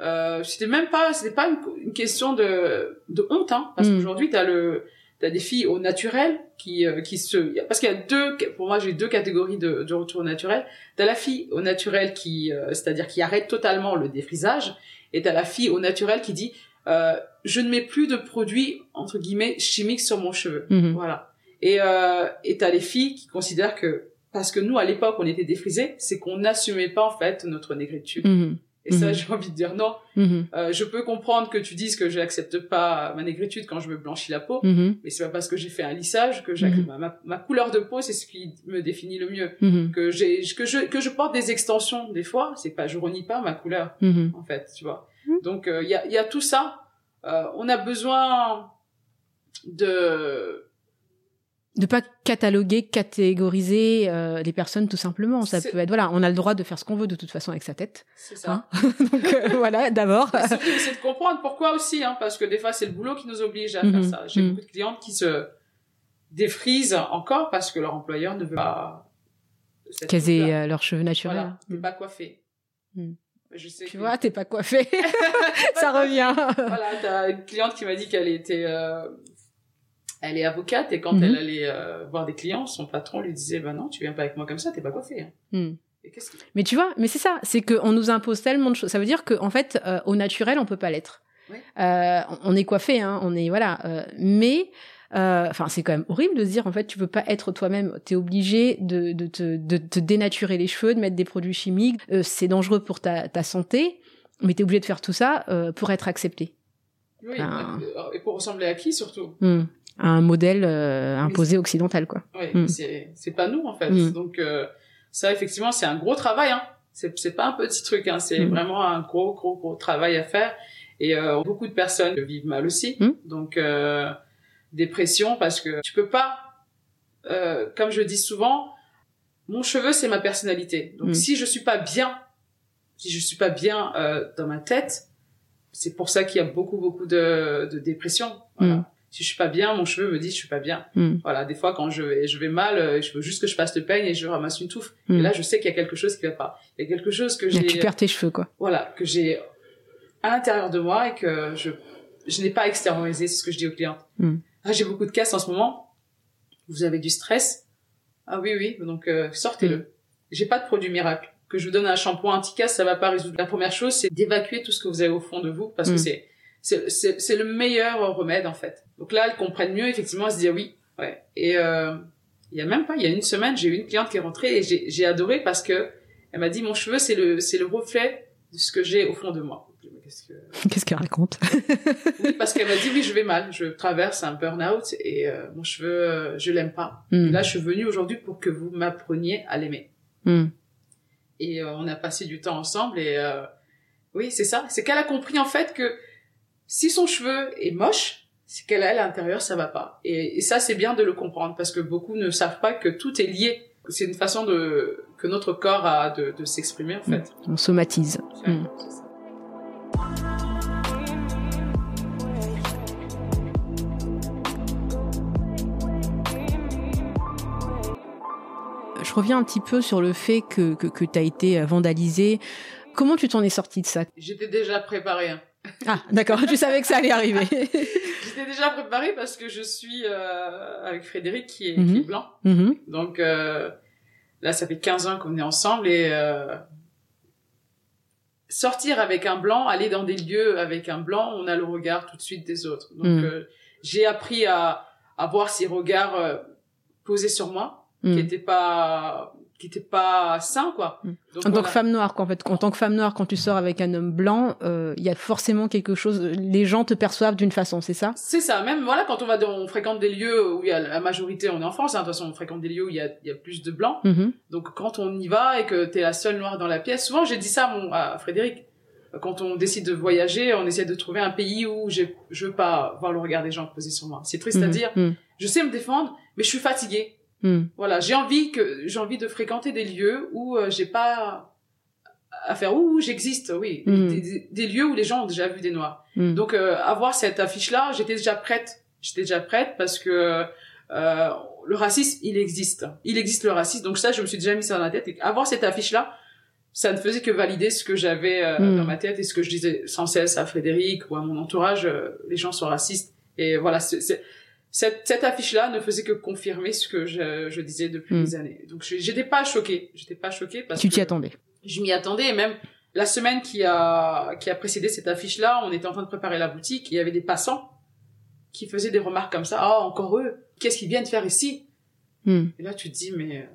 S3: Euh, c'était même pas, c'était pas une, une question de, de honte, hein, parce qu'aujourd'hui t'as le, t'as des filles au naturel qui, euh, qui se, parce qu'il y a deux, pour moi j'ai deux catégories de, de retour au naturel. T'as la fille au naturel qui, euh, c'est-à-dire qui arrête totalement le défrisage, et t'as la fille au naturel qui dit, euh, je ne mets plus de produits entre guillemets chimiques sur mon cheveu.
S2: Mhm.
S3: Voilà. Et euh, et t'as les filles qui considèrent que parce que nous à l'époque on était défrisés, c'est qu'on n'assumait pas en fait notre négritude.
S2: Mhm.
S3: Et ça
S2: Mhm.
S3: j'ai envie de dire non.
S2: Mhm.
S3: Euh, je peux comprendre que tu dises que je n'accepte pas ma négritude quand je me blanchis la peau,
S2: Mhm.
S3: mais c'est pas parce que j'ai fait un lissage que ma, ma, ma couleur de peau c'est ce qui me définit le mieux. Que j'ai que je que je porte des extensions des fois, c'est pas je renie pas ma couleur en fait, tu vois. Donc il y a il y a tout ça. Euh, on a besoin de
S2: de pas cataloguer, catégoriser euh, les personnes tout simplement. Ça peut être voilà, on a le droit de faire ce qu'on veut de toute façon avec sa tête.
S3: c'est ça.
S2: Hein (laughs) Donc euh, (laughs) voilà, d'abord.
S3: C'est de comprendre pourquoi aussi, hein, parce que des fois, c'est le boulot qui nous oblige à
S2: Mhm,
S3: faire ça. J'ai
S2: mhm.
S3: beaucoup de clientes qui se défrisent encore parce que leur employeur ne veut pas
S2: Caser
S3: coupe-là.
S2: euh, leurs cheveux naturels.
S3: Voilà, t'es
S2: Mm.
S3: pas coiffé.
S2: Mhm.
S3: Je sais
S2: Tu
S3: que-
S2: vois, t'es pas coiffé. (laughs) ça revient.
S3: Voilà, t'as une cliente qui m'a dit qu'elle était, euh, elle est avocate et quand
S2: Mhm.
S3: elle allait euh, voir des clients, son patron lui disait, bah non, tu viens pas avec moi comme ça, t'es pas coiffé. hein.
S2: Mm.
S3: Et que...
S2: Mais tu vois, mais c'est ça, c'est qu'on nous impose tellement de choses. Ça veut dire qu'en fait, euh, au naturel, on peut pas l'être.
S3: Ouais.
S2: Euh, on est coiffé, hein, on est voilà. euh, mais euh, enfin, c'est quand même horrible de se dire en fait, tu peux pas être toi-même. T'es obligé de, de, te, de te dénaturer les cheveux, de mettre des produits chimiques. Euh, c'est dangereux pour ta, ta santé, mais t'es obligé de faire tout ça euh, pour être accepté.
S3: Oui,
S2: Ah.
S3: et pour ressembler à qui surtout?
S2: Un modèle euh, imposé occidental, quoi.
S3: Oui,
S2: Mm.
S3: c'est c'est pas nous en fait.
S2: Mm.
S3: Donc euh, ça effectivement c'est un gros travail. Hein. C'est c'est pas un petit truc. Hein. C'est
S2: Mm.
S3: vraiment un gros gros gros travail à faire. Et euh, beaucoup de personnes vivent mal aussi.
S2: Mm.
S3: Donc euh, dépression parce que tu peux pas, euh, comme je dis souvent, mon cheveu c'est ma personnalité. Donc si je suis pas bien, si je suis pas bien euh, dans ma tête, c'est pour ça qu'il y a beaucoup beaucoup de, de dépression. Voilà.
S2: Mm.
S3: Si je suis pas bien, mon cheveu me dit je suis pas bien. Mm. Voilà, des fois quand je vais, je vais mal, euh, je veux juste que je passe le peigne et je ramasse une touffe. Et là, je sais qu'il y a quelque chose qui va pas. Il y a quelque chose que j'ai.
S2: Tu perds tes cheveux, quoi.
S3: Voilà, que j'ai à l'intérieur de moi et que je je n'ai pas extériorisé. C'est ce que je dis aux clients. Ah, j'ai beaucoup de casse en ce moment. Vous avez du stress. Ah oui, oui. Donc euh, sortez-le. J'ai pas de produit miracle que je vous donne un shampoing anti-casse, ça va pas résoudre. La première chose, c'est d'évacuer tout ce que vous avez au fond de vous, parce que mm. c'est c'est le meilleur remède en fait. Donc là, elles comprennent mieux, effectivement, elles se disent oui, ouais. Et euh, il y a même pas, il y a une semaine, j'ai eu une cliente qui est rentrée et j'ai adoré parce que elle m'a dit mon cheveu c'est le c'est le reflet de ce que j'ai au fond de moi. (laughs)
S2: Qu'est-ce qu'elle raconte? (laughs)
S3: Oui, parce qu'elle m'a dit oui, je vais mal, je traverse un burn-out et euh, mon cheveu, euh, je l'aime pas. Mm. là, je suis venue aujourd'hui pour que vous m'appreniez à l'aimer. Mm et euh, on a passé du temps ensemble et euh, oui c'est ça c'est qu'elle a compris en fait que si son cheveu est moche c'est qu'elle a à l'intérieur ça va pas. Et, ça c'est bien de le comprendre parce que beaucoup ne savent pas que tout est lié. C'est une façon de que notre corps a de, de s'exprimer en fait.
S2: On somatise. Reviens un petit peu sur le fait que, que, que tu as été vandalisé. Comment tu t'en es sorti de ça?
S3: J'étais déjà préparée. Hein.
S2: Ah, d'accord, tu savais que ça allait arriver. (laughs)
S3: J'étais déjà préparée parce que je suis euh, avec Frédéric qui est, qui est mhm. blanc. Mhm. Donc euh, là, ça fait 15 ans qu'on est ensemble et euh, sortir avec un blanc, aller dans des lieux avec un blanc, on a le regard tout de suite des autres. Donc mhm. euh, j'ai appris à, à voir ces regards euh, posés sur moi qui était pas qui était pas sain quoi.
S2: Mm. Donc, en tant que femme noire quoi, en fait, en tant que femme noire quand tu sors avec un homme blanc, euh, il y a forcément quelque chose les gens te perçoivent d'une façon, c'est ça?
S3: C'est ça, même voilà quand on va on fréquente des lieux où il y a la majorité on est en France, hein, de toute façon on fréquente des lieux où il y a il y a plus de blancs. Mm-hmm. Donc quand on y va et que tu es la seule noire dans la pièce, souvent j'ai dit ça à, mon, à Frédéric quand on décide de voyager, on essaie de trouver un pays où je veux pas voir le regard des gens posé sur moi. C'est triste à mm-hmm. dire. Mm. Je sais me défendre, mais je suis fatiguée. Hmm. Voilà, j'ai envie que j'ai envie de fréquenter des lieux où euh, j'ai pas à faire où j'existe, oui, hmm. des, lieux où les gens ont déjà vu des noirs. Hmm. Donc euh, avoir cette affiche là, j'étais déjà prête, j'étais déjà prête parce que euh, le racisme, il existe, il existe le racisme. Donc ça, je me suis déjà mis ça dans la tête. Et avoir cette affiche là, ça ne faisait que valider ce que j'avais dans ma tête et ce que je disais sans cesse à Frédéric ou à mon entourage. les gens sont racistes et voilà, c'est cette, cette affiche-là ne faisait que confirmer ce que je, je disais depuis hmm. des années. Donc j'étais pas choquée, j'étais pas choquée parce
S2: tu
S3: t'y
S2: attendais.
S3: Je m'y attendais et même la semaine qui a qui a précédé cette affiche-là, on était en train de préparer la boutique, il y avait des passants qui faisaient des remarques comme ça. Oh encore eux, qu'est-ce qu'ils viennent faire ici? Hmm. Et là tu te dis mais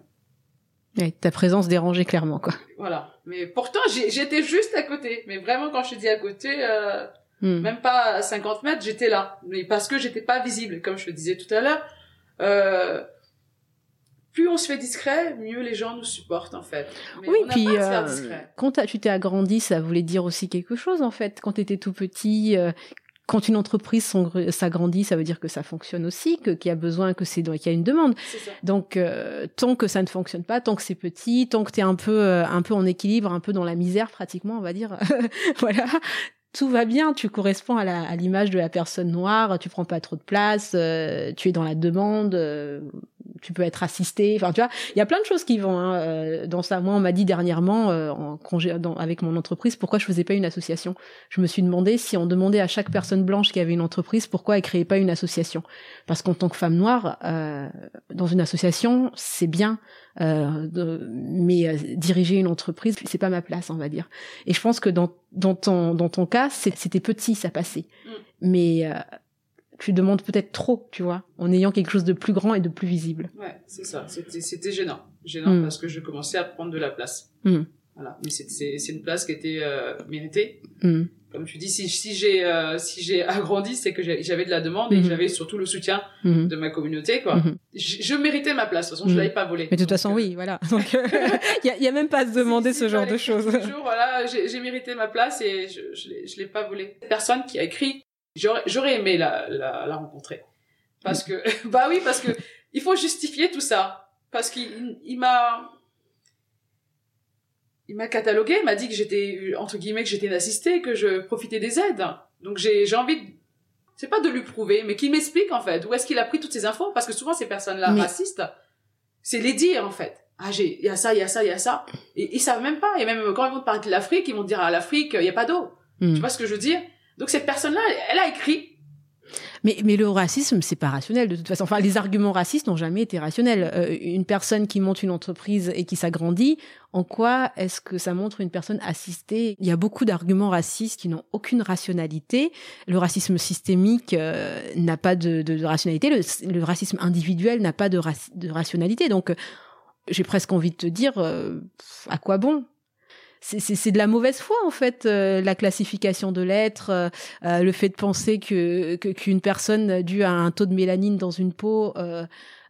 S2: euh, ta présence dérangeait clairement quoi.
S3: Voilà, mais pourtant j'étais juste à côté. Mais vraiment quand je te dis à côté. Euh Hmm. Même pas à 50 mètres, j'étais là. Mais parce que j'étais pas visible, comme je te disais tout à l'heure. Euh, plus on se fait discret, mieux les gens nous supportent en fait.
S2: oui, puis euh, quand tu t'es agrandi, ça voulait dire aussi quelque chose en fait. Quand tu étais tout petit, euh, quand une entreprise s'agrandit, ça veut dire que ça fonctionne aussi, que qu'il y a besoin, que c'est qu'il y a une demande. Donc euh, tant que ça ne fonctionne pas, tant que c'est petit, tant que tu es un peu un peu en équilibre, un peu dans la misère pratiquement, on va dire, (laughs) voilà, tout va bien, tu corresponds à l'image de la personne noire, tu prends pas trop de place, euh, tu es dans la demande, euh, tu peux être assisté. Enfin, tu vois, il y a plein de choses qui vont hein, euh, dans ça. Moi, on m'a dit dernièrement, en congé, dans, avec mon entreprise, pourquoi je faisais pas une association. Je me suis demandé si on demandait à chaque personne blanche qui avait une entreprise, pourquoi elle créait pas une association. Parce qu'en tant que femme noire, dans une association, c'est bien euh, de, mais euh, diriger une entreprise, c'est pas ma place, on va dire. Et je pense que dans, dans ton dans ton cas, c'était petit, ça passait. Mm. Mais euh, tu demandes peut-être trop, tu vois, en ayant quelque chose de plus grand et de plus visible.
S3: Ouais, c'est ça. C'était gênant, gênant mm. parce que je commençais à prendre de la place. Mm. Voilà, mais c'est une place qui était euh, méritée comme tu dis, si, si j'ai euh, si j'ai agrandi, c'est que j'avais de la demande et j'avais surtout le soutien de ma communauté, quoi. Je, méritais ma place. De toute façon, je l'avais pas volée.
S2: Mais de toute façon, euh, oui, voilà. (laughs) Donc, il euh, (laughs) y, a, même pas à se demander ce genre de choses.
S3: Toujours, voilà, j'ai mérité ma place et je je l'ai pas volée. Personne qui a écrit, j'aurais aimé la, la, la rencontrer, parce que (laughs) bah oui, parce que il faut justifier tout ça, parce qu'il il m'a il m'a catalogué, il m'a dit que j'étais entre guillemets que j'étais une assistée, que je profitais des aides. Donc j'ai j'ai envie c'est pas de lui prouver, mais qu'il m'explique en fait où est-ce qu'il a pris toutes ces infos, parce que souvent ces personnes-là racistes, c'est les dire en fait. Ah j'ai, il y a ça, il y a ça, il y a ça, et ils savent même pas. Et même quand ils vont parler de l'Afrique, ils vont dire à l'Afrique, il y a pas d'eau. Hmm. Tu vois ce que je veux dire? Donc cette personne-là, elle a écrit
S2: mais, mais le racisme, c'est pas rationnel de toute façon. Enfin, les arguments racistes n'ont jamais été rationnels. Euh, une personne qui monte une entreprise et qui s'agrandit, en quoi est-ce que ça montre une personne assistée? Il y a beaucoup d'arguments racistes qui n'ont aucune rationalité. Le racisme systémique euh, n'a pas de, de, rationalité. Le, racisme individuel n'a pas de, de rationalité. Donc, j'ai presque envie de te dire, euh, à quoi bon? C'est de la mauvaise foi en fait euh, la classification de l'être euh, euh, le fait de penser que qu'une personne due à un taux de mélanine dans une peau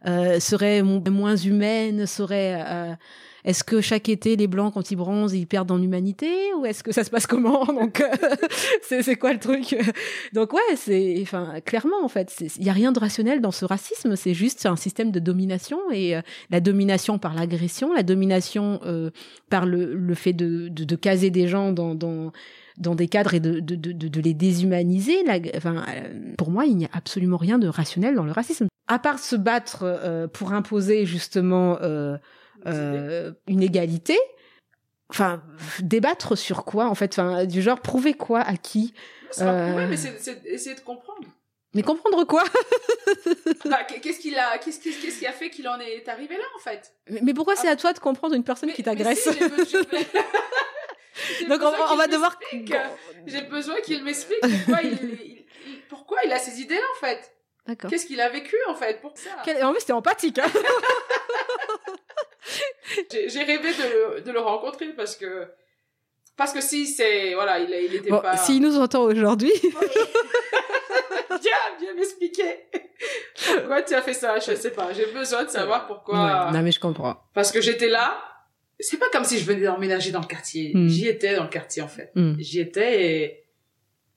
S2: serait moins humaine serait est-ce que chaque été, les blancs, quand ils bronzent, ils perdent en humanité ou est-ce que ça se passe comment (laughs) Donc, euh, (laughs) c'est quoi le truc (laughs) Donc ouais, c'est, enfin, clairement en fait, il y a rien de rationnel dans ce racisme. C'est juste un système de domination et euh, la domination par l'agression, la domination euh, par le, le fait de, de, de, caser des gens dans, dans dans des cadres et de, de, de, de les déshumaniser. enfin, pour moi, il n'y a absolument rien de rationnel dans le racisme. À part se battre pour imposer justement euh, une égalité. Enfin, débattre sur quoi en fait Enfin, du genre prouver quoi à qui
S3: C'est pas prouver, euh, mais c'est essayer de comprendre.
S2: Mais comprendre quoi? (laughs)
S3: Bah, Qu'est-ce qu'il a Qu'est-ce qui a fait qu'il en est arrivé là en fait?
S2: Mais, pourquoi c'est à toi de comprendre une personne qui t'agresse? (laughs) Donc on, va devoir.
S3: J'ai besoin qu'il m'explique pourquoi il, pourquoi il a ces idées là en fait. D'accord. Qu'est-ce qu'il a vécu en fait pour ça?
S2: En fait, c'était empathique. Hein (laughs)
S3: j'ai rêvé de le, de le rencontrer parce que parce que si c'est voilà il il était bon, pas
S2: s'il nous entend aujourd'hui. (laughs)
S3: Viens viens m'expliquer. Pourquoi tu as fait ça? Je sais pas. J'ai besoin de savoir pourquoi.
S2: Non mais je comprends.
S3: Parce que j'étais là. C'est pas comme si je venais d'emménager dans le quartier. Hmm. j'y étais dans le quartier en fait. Hmm. j'y étais et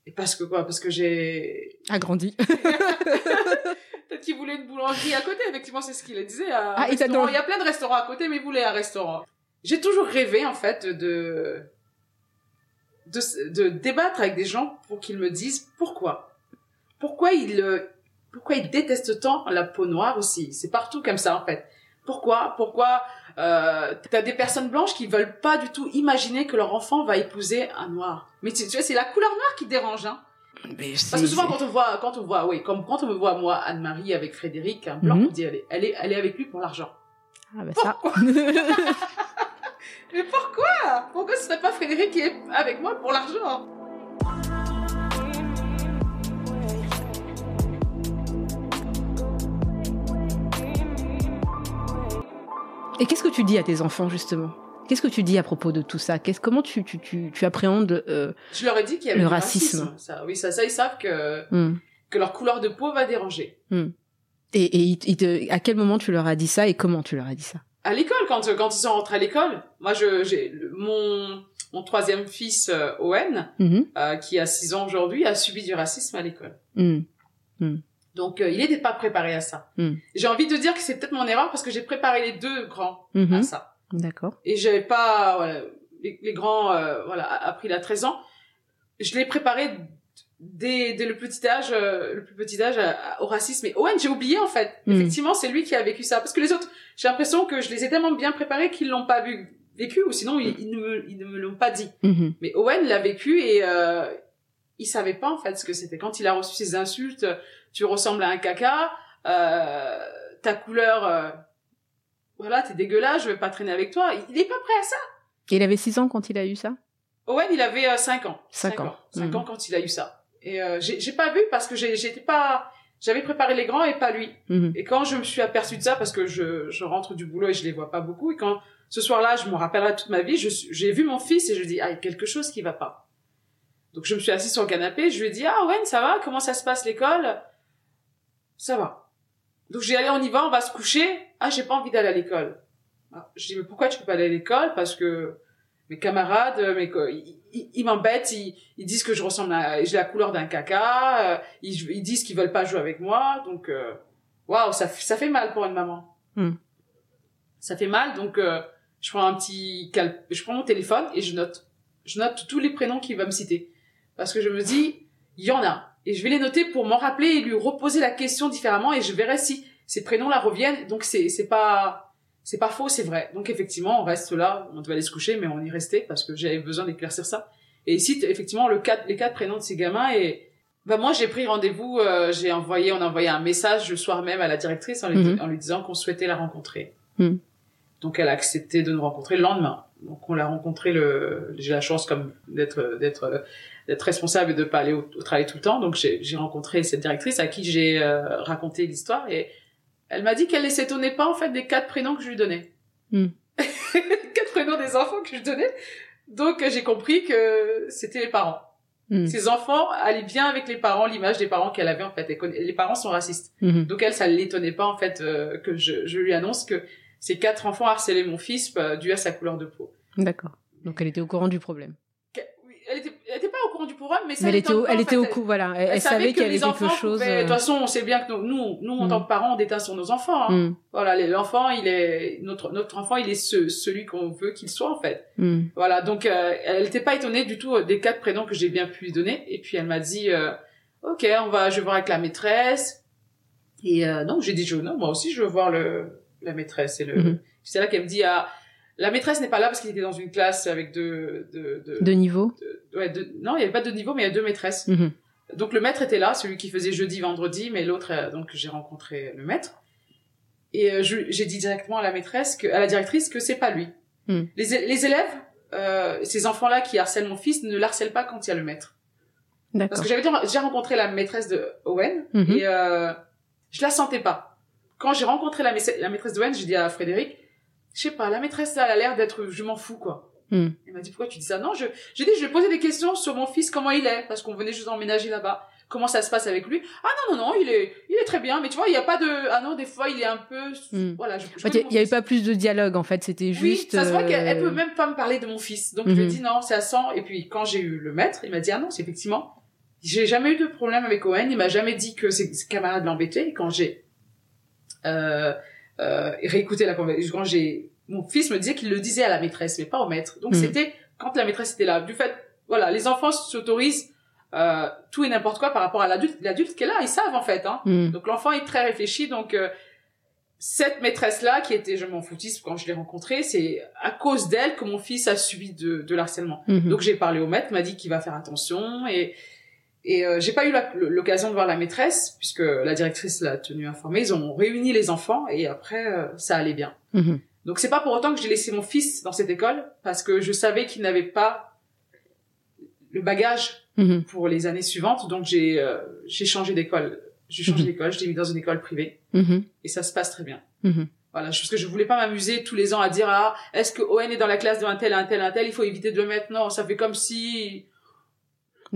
S3: et parce que quoi? Parce que j'ai
S2: agrandi. (laughs)
S3: Peut-être qu'il voulait une boulangerie à côté. Effectivement, c'est ce qu'il disait. Ah, il, il y a plein de restaurants à côté, mais il voulait un restaurant. J'ai toujours rêvé en fait de de, de débattre avec des gens pour qu'ils me disent pourquoi. Pourquoi ils pourquoi ils détestent tant la peau noire aussi. C'est partout comme ça en fait. Pourquoi Pourquoi euh, t'as des personnes blanches qui veulent pas du tout imaginer que leur enfant va épouser un noir. Mais tu, sais, c'est la couleur noire qui dérange, hein. Parce que souvent quand on voit, quand on voit, oui, comme quand on me voit moi Anne-Marie avec Frédéric, un blanc, mhm. on dit elle est, elle est, elle est avec lui pour l'argent.
S2: Ah ben ça. (laughs)
S3: Mais pourquoi? Pourquoi ce serait pas Frédéric qui est avec moi pour l'argent?
S2: Et qu'est-ce que tu dis à tes enfants justement? Qu'est-ce que tu dis à propos de tout ça? Qu'est-ce comment tu tu tu, tu appréhendes euh,
S3: Je leur ai dit qu'il y avait le racisme? Ça, oui, ça, ça ils savent que hmm. que leur couleur de peau va déranger.
S2: Hmm. Et, et à quel moment tu leur as dit ça et comment tu leur as dit ça?
S3: À l'école, quand quand ils sont rentrés à l'école. Moi, je j'ai mon mon troisième fils euh, Owen, mm-hmm. euh, qui a 6 ans aujourd'hui, a subi du racisme à l'école. Hmm. Donc, euh, il n'était pas préparé à ça. J'ai envie de dire que c'est peut-être mon erreur parce que j'ai préparé les deux grands à mhm. ça.
S2: D'accord.
S3: Et j'avais pas, voilà, les, grands, euh, voilà, appris à 13 ans. Je l'ai préparé dès, dès le petit âge, euh, le plus petit âge au racisme. Et Owen, j'ai oublié en fait. Hmm. Effectivement, c'est lui qui a vécu ça. Parce que les autres, j'ai l'impression que je les ai tellement bien préparés qu'ils l'ont pas vu vécu ou sinon ils, ne me, ils ne me l'ont pas dit. Mhm. Mais Owen l'a vécu et euh, il savait pas en fait ce que c'était. Quand il a reçu ces insultes, tu ressembles à un caca, euh, ta couleur, euh, voilà, t'es dégueulasse, je vais pas traîner avec toi. Il est pas prêt à ça.
S2: il avait 6 ans quand il a eu ça?
S3: Owen, il avait euh, 5 ans.
S2: 5 ans.
S3: 5 ans hmm. quand il a eu ça. Et euh, j'ai pas vu parce que j'étais pas... J'avais préparé les grands et pas lui. Hmm. Et quand je me suis aperçue de ça, parce que je, je rentre du boulot et je les vois pas beaucoup, et quand ce soir-là, je me rappellerai toute ma vie, j'ai vu mon fils et je dis, ah, il y a quelque chose qui va pas. Donc je me suis assise sur le canapé, je lui ai dit, ah Owen, ça va? Comment ça se passe l'école? Ça va. Donc j'ai allé, on y va, on va se coucher. Ah, j'ai pas envie d'aller à l'école. Ah, je dis mais pourquoi tu peux pas aller à l'école? Parce que mes camarades, mes ils, ils, m'embêtent, ils, ils, disent que je ressemble à, j'ai la couleur d'un caca, euh, ils, disent qu'ils veulent pas jouer avec moi, donc euh, waouh, ça, ça fait mal pour une maman. Hmm. Ça fait mal, donc euh, je prends un petit, je prends mon téléphone et je note, je note tous les prénoms qu'il va me citer, parce que je me dis, il y en a, et je vais les noter pour m'en rappeler et lui reposer la question différemment et je verrai si ces prénoms-là reviennent. Donc c'est c'est pas c'est pas faux, c'est vrai. Donc effectivement, on reste là, on devait aller se coucher, mais on y restait parce que j'avais besoin d'éclaircir ça. Et ici, effectivement, le quatre, les quatre prénoms de ces gamins et bah moi j'ai pris rendez-vous, euh, j'ai envoyé, on a envoyé un message le soir même à la directrice en lui, mhm. en lui disant qu'on souhaitait la rencontrer. Mhm. Donc elle a accepté de nous rencontrer le lendemain. Donc on l'a rencontré le, j'ai la chance comme d'être d'être d'être responsable et de pas aller au, travail tout le temps. Donc j'ai rencontré cette directrice à qui j'ai euh, raconté l'histoire et elle m'a dit qu'elle ne s'étonnait pas en fait des quatre prénoms que je lui donnais. Hmm. (laughs) quatre prénoms des enfants que je donnais. Donc j'ai compris que c'était les parents. Hmm. Ces enfants allaient bien avec les parents, l'image des parents qu'elle avait en fait. les parents sont racistes. Hmm. Donc elle, ça l'étonnait pas en fait euh, que je, je lui annonce que ces quatre enfants harcelaient mon fils bah, dû à sa couleur de peau.
S2: D'accord. Donc elle était au courant du problème
S3: elle était, elle était pas au courant du programme, mais ça
S2: elle était, au, elle était au courant, voilà. Elle, savait, qu'il y avait quelque chose.
S3: De toute façon, on sait bien que nous, nous, en mm. tant que parents, on déteint sur nos enfants. Hein. Mm. Voilà, l'enfant, il est notre notre enfant, il est ce, celui qu'on veut qu'il soit en fait. Mm. Voilà, donc euh, elle n'était pas étonnée du tout euh, des quatre prénoms que j'ai bien pu lui donner. Et puis elle m'a dit, euh, ok, on va, je vais voir avec la maîtresse. Et euh, donc j'ai dit, je, non, moi aussi, je veux voir le la maîtresse. Et le, mm-hmm. c'est là qu'elle me dit, ah la maîtresse n'est pas là parce qu'il était dans une classe avec deux... Deux,
S2: deux, deux niveaux
S3: ouais, Non, il n'y avait pas deux niveaux, mais il y a deux maîtresses. Mhm. Donc le maître était là, celui qui faisait jeudi, vendredi, mais l'autre, euh, donc j'ai rencontré le maître. Et euh, j'ai dit directement à la maîtresse, que, à la directrice, que c'est pas lui. Mhm. Les, les, élèves, euh, ces enfants-là qui harcèlent mon fils, ne l'harcèlent pas quand il y a le maître. Parce que j'avais déjà rencontré la maîtresse de Owen mhm. et euh, je la sentais pas. Quand j'ai rencontré la, la maîtresse d'Owen, j'ai dit à Frédéric, je sais pas, la maîtresse, elle a l'air d'être, je m'en fous, quoi. Hmm. Elle m'a dit, pourquoi tu dis ça? Non, je, j'ai dit, je vais poser des questions sur mon fils, comment il est, parce qu'on venait juste d'emménager là-bas. Comment ça se passe avec lui? Ah non, non, non, il est, il est très bien, mais tu vois, il n'y a pas de, ah non, des fois, il est un peu, hmm. voilà, je,
S2: Il n'y avait pas plus de dialogue, en fait, c'était juste.
S3: Oui, ça se voit qu'elle peut euh, même pas me parler de mon fils. Donc, je lui ai hmm. dit, non, c'est à 100. Et puis, quand j'ai eu le maître, il m'a dit, ah non, c'est effectivement, j'ai jamais eu de problème avec Owen, il m'a jamais dit que ses, camarades l'embêtaient. Et quand j'ai, euh, euh, réécouté la conversation, quand j'ai mon fils me disait qu'il le disait à la maîtresse, mais pas au maître. Donc hmm. c'était quand la maîtresse était là. Du fait, voilà, les enfants s'autorisent euh, tout et n'importe quoi par rapport à l'adulte. L'adulte qui est là, ils savent en fait. Hein. Hmm. Donc l'enfant est très réfléchi. Donc euh, cette maîtresse-là, qui était, je m'en foutisse quand je l'ai rencontrée, c'est à cause d'elle que mon fils a subi de, de l'harcèlement. Hmm. Donc j'ai parlé au maître, m'a dit qu'il va faire attention et et euh, j'ai pas eu l'occasion de voir la maîtresse puisque la directrice l'a tenu informée. Ils ont réuni les enfants et après euh, ça allait bien. Donc c'est pas pour autant que j'ai laissé mon fils dans cette école parce que je savais qu'il n'avait pas le bagage mhm. pour les années suivantes. Donc j'ai euh, j'ai changé d'école. J'ai changé mhm. d'école, je l'ai mis dans une école privée mhm. et ça se passe très bien. Voilà, parce que je voulais pas m'amuser tous les ans à dire ah est-ce que Owen est dans la classe de un tel un tel un tel, il faut éviter de le mettre. Non, ça fait comme si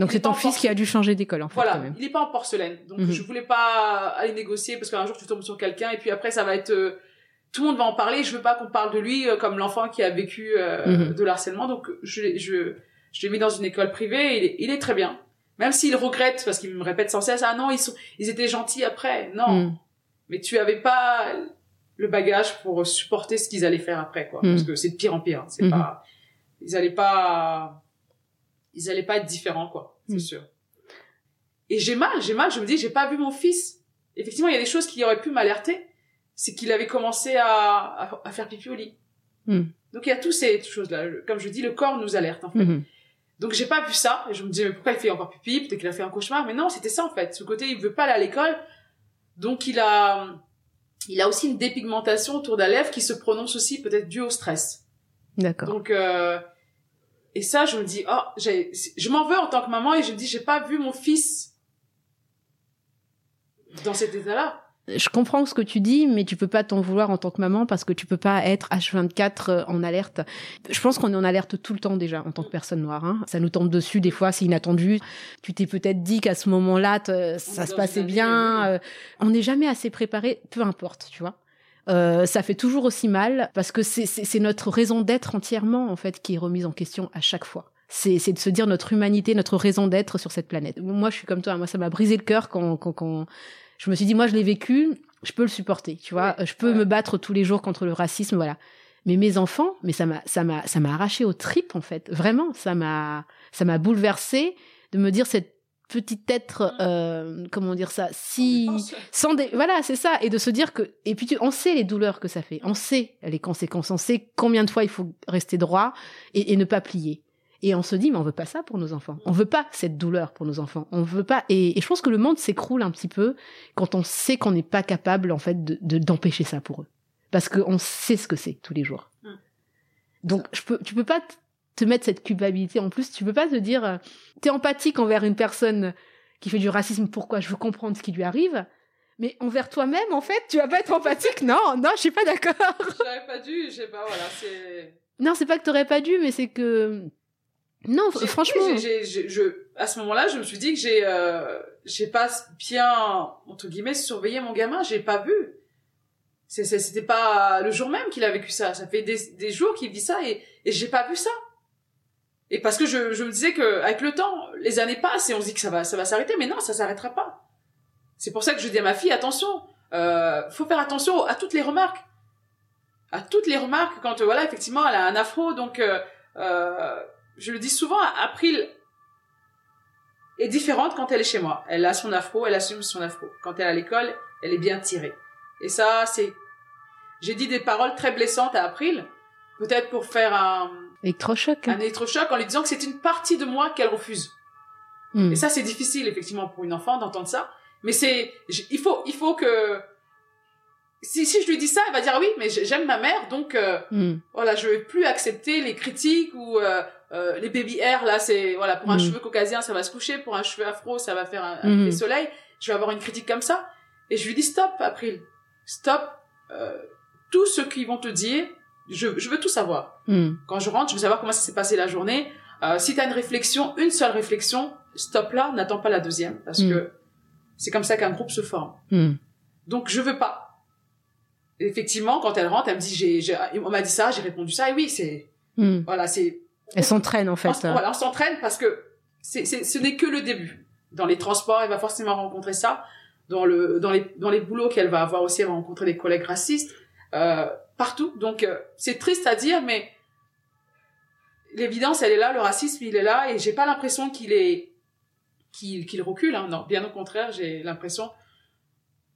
S2: donc c'est ton fils qui a dû changer d'école en fait.
S3: Voilà,
S2: quand même.
S3: il est pas en porcelaine. Donc je voulais pas aller négocier parce qu'un jour tu tombes sur quelqu'un et puis après ça va être euh, tout le monde va en parler. Je veux pas qu'on parle de lui euh, comme l'enfant qui a vécu euh, mhm. de l'harcèlement. Donc je je je l'ai mis dans une école privée. il, est, il est très bien. Même s'il regrette parce qu'il me répète sans cesse ah non ils sont ils étaient gentils après. Non. Mhm. Mais tu avais pas le bagage pour supporter ce qu'ils allaient faire après quoi. Mhm. Parce que c'est de pire en pire. Hein. C'est pas ils allaient pas ils allaient pas être différents quoi. C'est sûr. Et j'ai mal, j'ai mal. Je me dis j'ai pas vu mon fils. Effectivement il y a des choses qui auraient pu m'alerter c'est qu'il avait commencé à, à, faire pipi au lit. Hmm. Donc il y a toutes ces choses-là. Comme je dis, le corps nous alerte en fait. Hmm. Donc j'ai pas vu ça. Et je me disais mais pourquoi il fait encore pipi? Peut-être qu'il a fait un cauchemar. Mais non, c'était ça en fait. Ce côté, il veut pas aller à l'école. Donc il a, il a aussi une dépigmentation autour de la lèvre qui se prononce aussi peut-être dû au stress.
S2: D'accord.
S3: Donc euh, et ça, je me dis oh, j'ai, je m'en veux en tant que maman et je me dis j'ai pas vu mon fils dans cet état-là
S2: je comprends ce que tu dis, mais tu peux pas t'en vouloir en tant que maman parce que tu peux pas être H24 euh, en alerte. Je pense qu'on est en alerte tout le temps déjà en tant que personne noire. Hein. Ça nous tombe dessus des fois, c'est inattendu. Tu t'es peut-être dit qu'à ce moment-là, ça se passait bien. Euh, on n'est jamais assez préparé, peu importe, tu vois. Euh, ça fait toujours aussi mal parce que c'est notre raison d'être entièrement en fait qui est remise en question à chaque fois c'est de se dire notre humanité, notre raison d'être sur cette planète. Moi, je suis comme toi. Moi, ça m'a brisé le cœur quand, quand, quand, je me suis dit, moi, je l'ai vécu, je peux le supporter, tu vois. je peux me battre tous les jours contre le racisme, voilà. Mais mes enfants, mais ça m'a, ça m'a, ça m'a arraché aux tripes, en fait. Vraiment, ça m'a, ça m'a bouleversé de me dire cette petit être, euh, comment dire ça, si sans des, voilà, c'est ça, et de se dire que, et puis tu, on sait les douleurs que ça fait, on sait les conséquences, on sait combien de fois il faut rester droit et, ne pas plier. Et on se dit, mais on veut pas ça pour nos enfants. On veut pas cette douleur pour nos enfants. On veut pas. Et, je pense que le monde s'écroule un petit peu quand on sait qu'on n'est pas capable, en fait, de d'empêcher ça pour eux, parce qu'on sait ce que c'est tous les jours. Hum. Donc, je peux, tu peux pas te mettre cette culpabilité en plus. Tu peux pas te dire, euh, t'es empathique envers une personne qui fait du racisme. Pourquoi Je veux comprendre ce qui lui arrive. Mais envers toi-même, en fait, tu vas pas être empathique. Non, non, je suis pas d'accord. (laughs)
S3: J'aurais pas dû. Je sais pas. Voilà, c'est.
S2: Non, c'est pas que t'aurais pas dû, mais c'est que. Non, franchement.
S3: je, à ce moment-là, je me suis dit que j'ai, euh, j'ai pas bien entre guillemets surveillé mon gamin. J'ai pas vu. C'était pas le jour même qu'il a vécu ça. Ça fait des, des jours qu'il vit ça et, et j'ai pas vu ça. Et parce que je, je me disais que avec le temps, les années passent et on se dit que ça va, ça va s'arrêter, mais non, ça s'arrêtera pas. C'est pour ça que je dis à ma fille attention, euh, faut faire attention à toutes les remarques, à toutes les remarques quand voilà effectivement elle a un afro, donc euh, euh, je le dis souvent, April est différente quand elle est chez moi. Elle a son afro, elle assume son afro. Quand elle est à l'école, elle est bien tirée. Et ça, c'est, j'ai dit des paroles très blessantes à April, peut-être pour faire un
S2: Électrochoc.
S3: Un électrochoc en lui disant que c'est une partie de moi qu'elle refuse. Hmm. Et ça, c'est difficile, effectivement, pour une enfant d'entendre ça. Mais c'est, il faut, il faut que, si, si je lui dis ça, elle va dire oui, mais j'aime ma mère, donc euh, hmm. voilà, je vais plus accepter les critiques ou euh, euh, les baby hair là, c'est voilà pour un hmm. cheveu caucasien ça va se coucher, pour un cheveu afro ça va faire un, un soleil. Je vais avoir une critique comme ça, et je lui dis stop, April, stop. Euh, tout ce qu'ils vont te dire, je, je veux tout savoir. Hmm. Quand je rentre, je veux savoir comment ça s'est passé la journée. Euh, si tu as une réflexion, une seule réflexion, stop là, n'attends pas la deuxième, parce hmm. que c'est comme ça qu'un groupe se forme. Hmm. Donc je veux pas. Effectivement, quand elle rentre, elle me dit, j'ai, on m'a dit ça, j'ai répondu ça, et oui, c'est, voilà, c'est.
S2: Elle s'entraîne en fait.
S3: On, voilà, on s'entraîne parce que c'est, c'est, ce n'est que le début. Dans les transports, elle va forcément rencontrer ça. Dans le, dans les, dans les boulots qu'elle va avoir aussi, elle va rencontrer des collègues racistes. Euh, partout. Donc euh, c'est triste à dire, mais l'évidence elle est là, le racisme il est là, et j'ai pas l'impression qu'il est qu'il recule. Hein. Non, bien au contraire, j'ai l'impression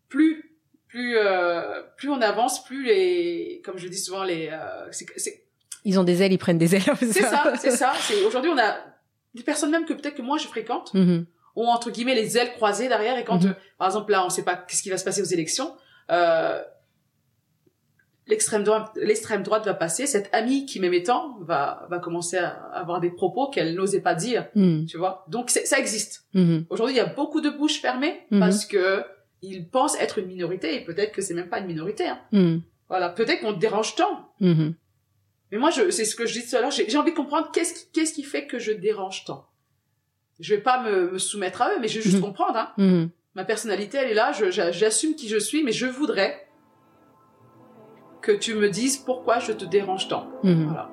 S3: plus plus euh, plus on avance, plus les comme je dis souvent les euh,
S2: ils ont des ailes, ils prennent des ailes. (laughs)
S3: C'est ça, c'est ça. C'est aujourd'hui on a des personnes même que peut-être que moi je fréquente. Mm-hmm. ont entre guillemets les ailes croisées derrière et quand mm-hmm. par exemple là on sait pas qu'est-ce qui va se passer aux élections euh, l'extrême droite, l'extrême droite va passer, cette amie qui m'aimait tant va, va commencer à avoir des propos qu'elle n'osait pas dire, hmm. tu vois. Donc ça existe. Hmm. Aujourd'hui, il y a beaucoup de bouches fermées hmm. parce que ils pensent être une minorité et peut-être que c'est même pas une minorité. Hein. Voilà, peut-être qu'on te dérange tant. Mais moi, je, c'est ce que je dis tout à l'heure, j'ai, envie de comprendre qu'est-ce qui, qu'est-ce qui fait que je dérange tant. Je vais pas me, me soumettre à eux, mais je veux juste comprendre. Hein. Ma personnalité, elle est là, j'assume qui je suis, mais je voudrais que tu me dises pourquoi je te dérange tant. Mhm. Voilà.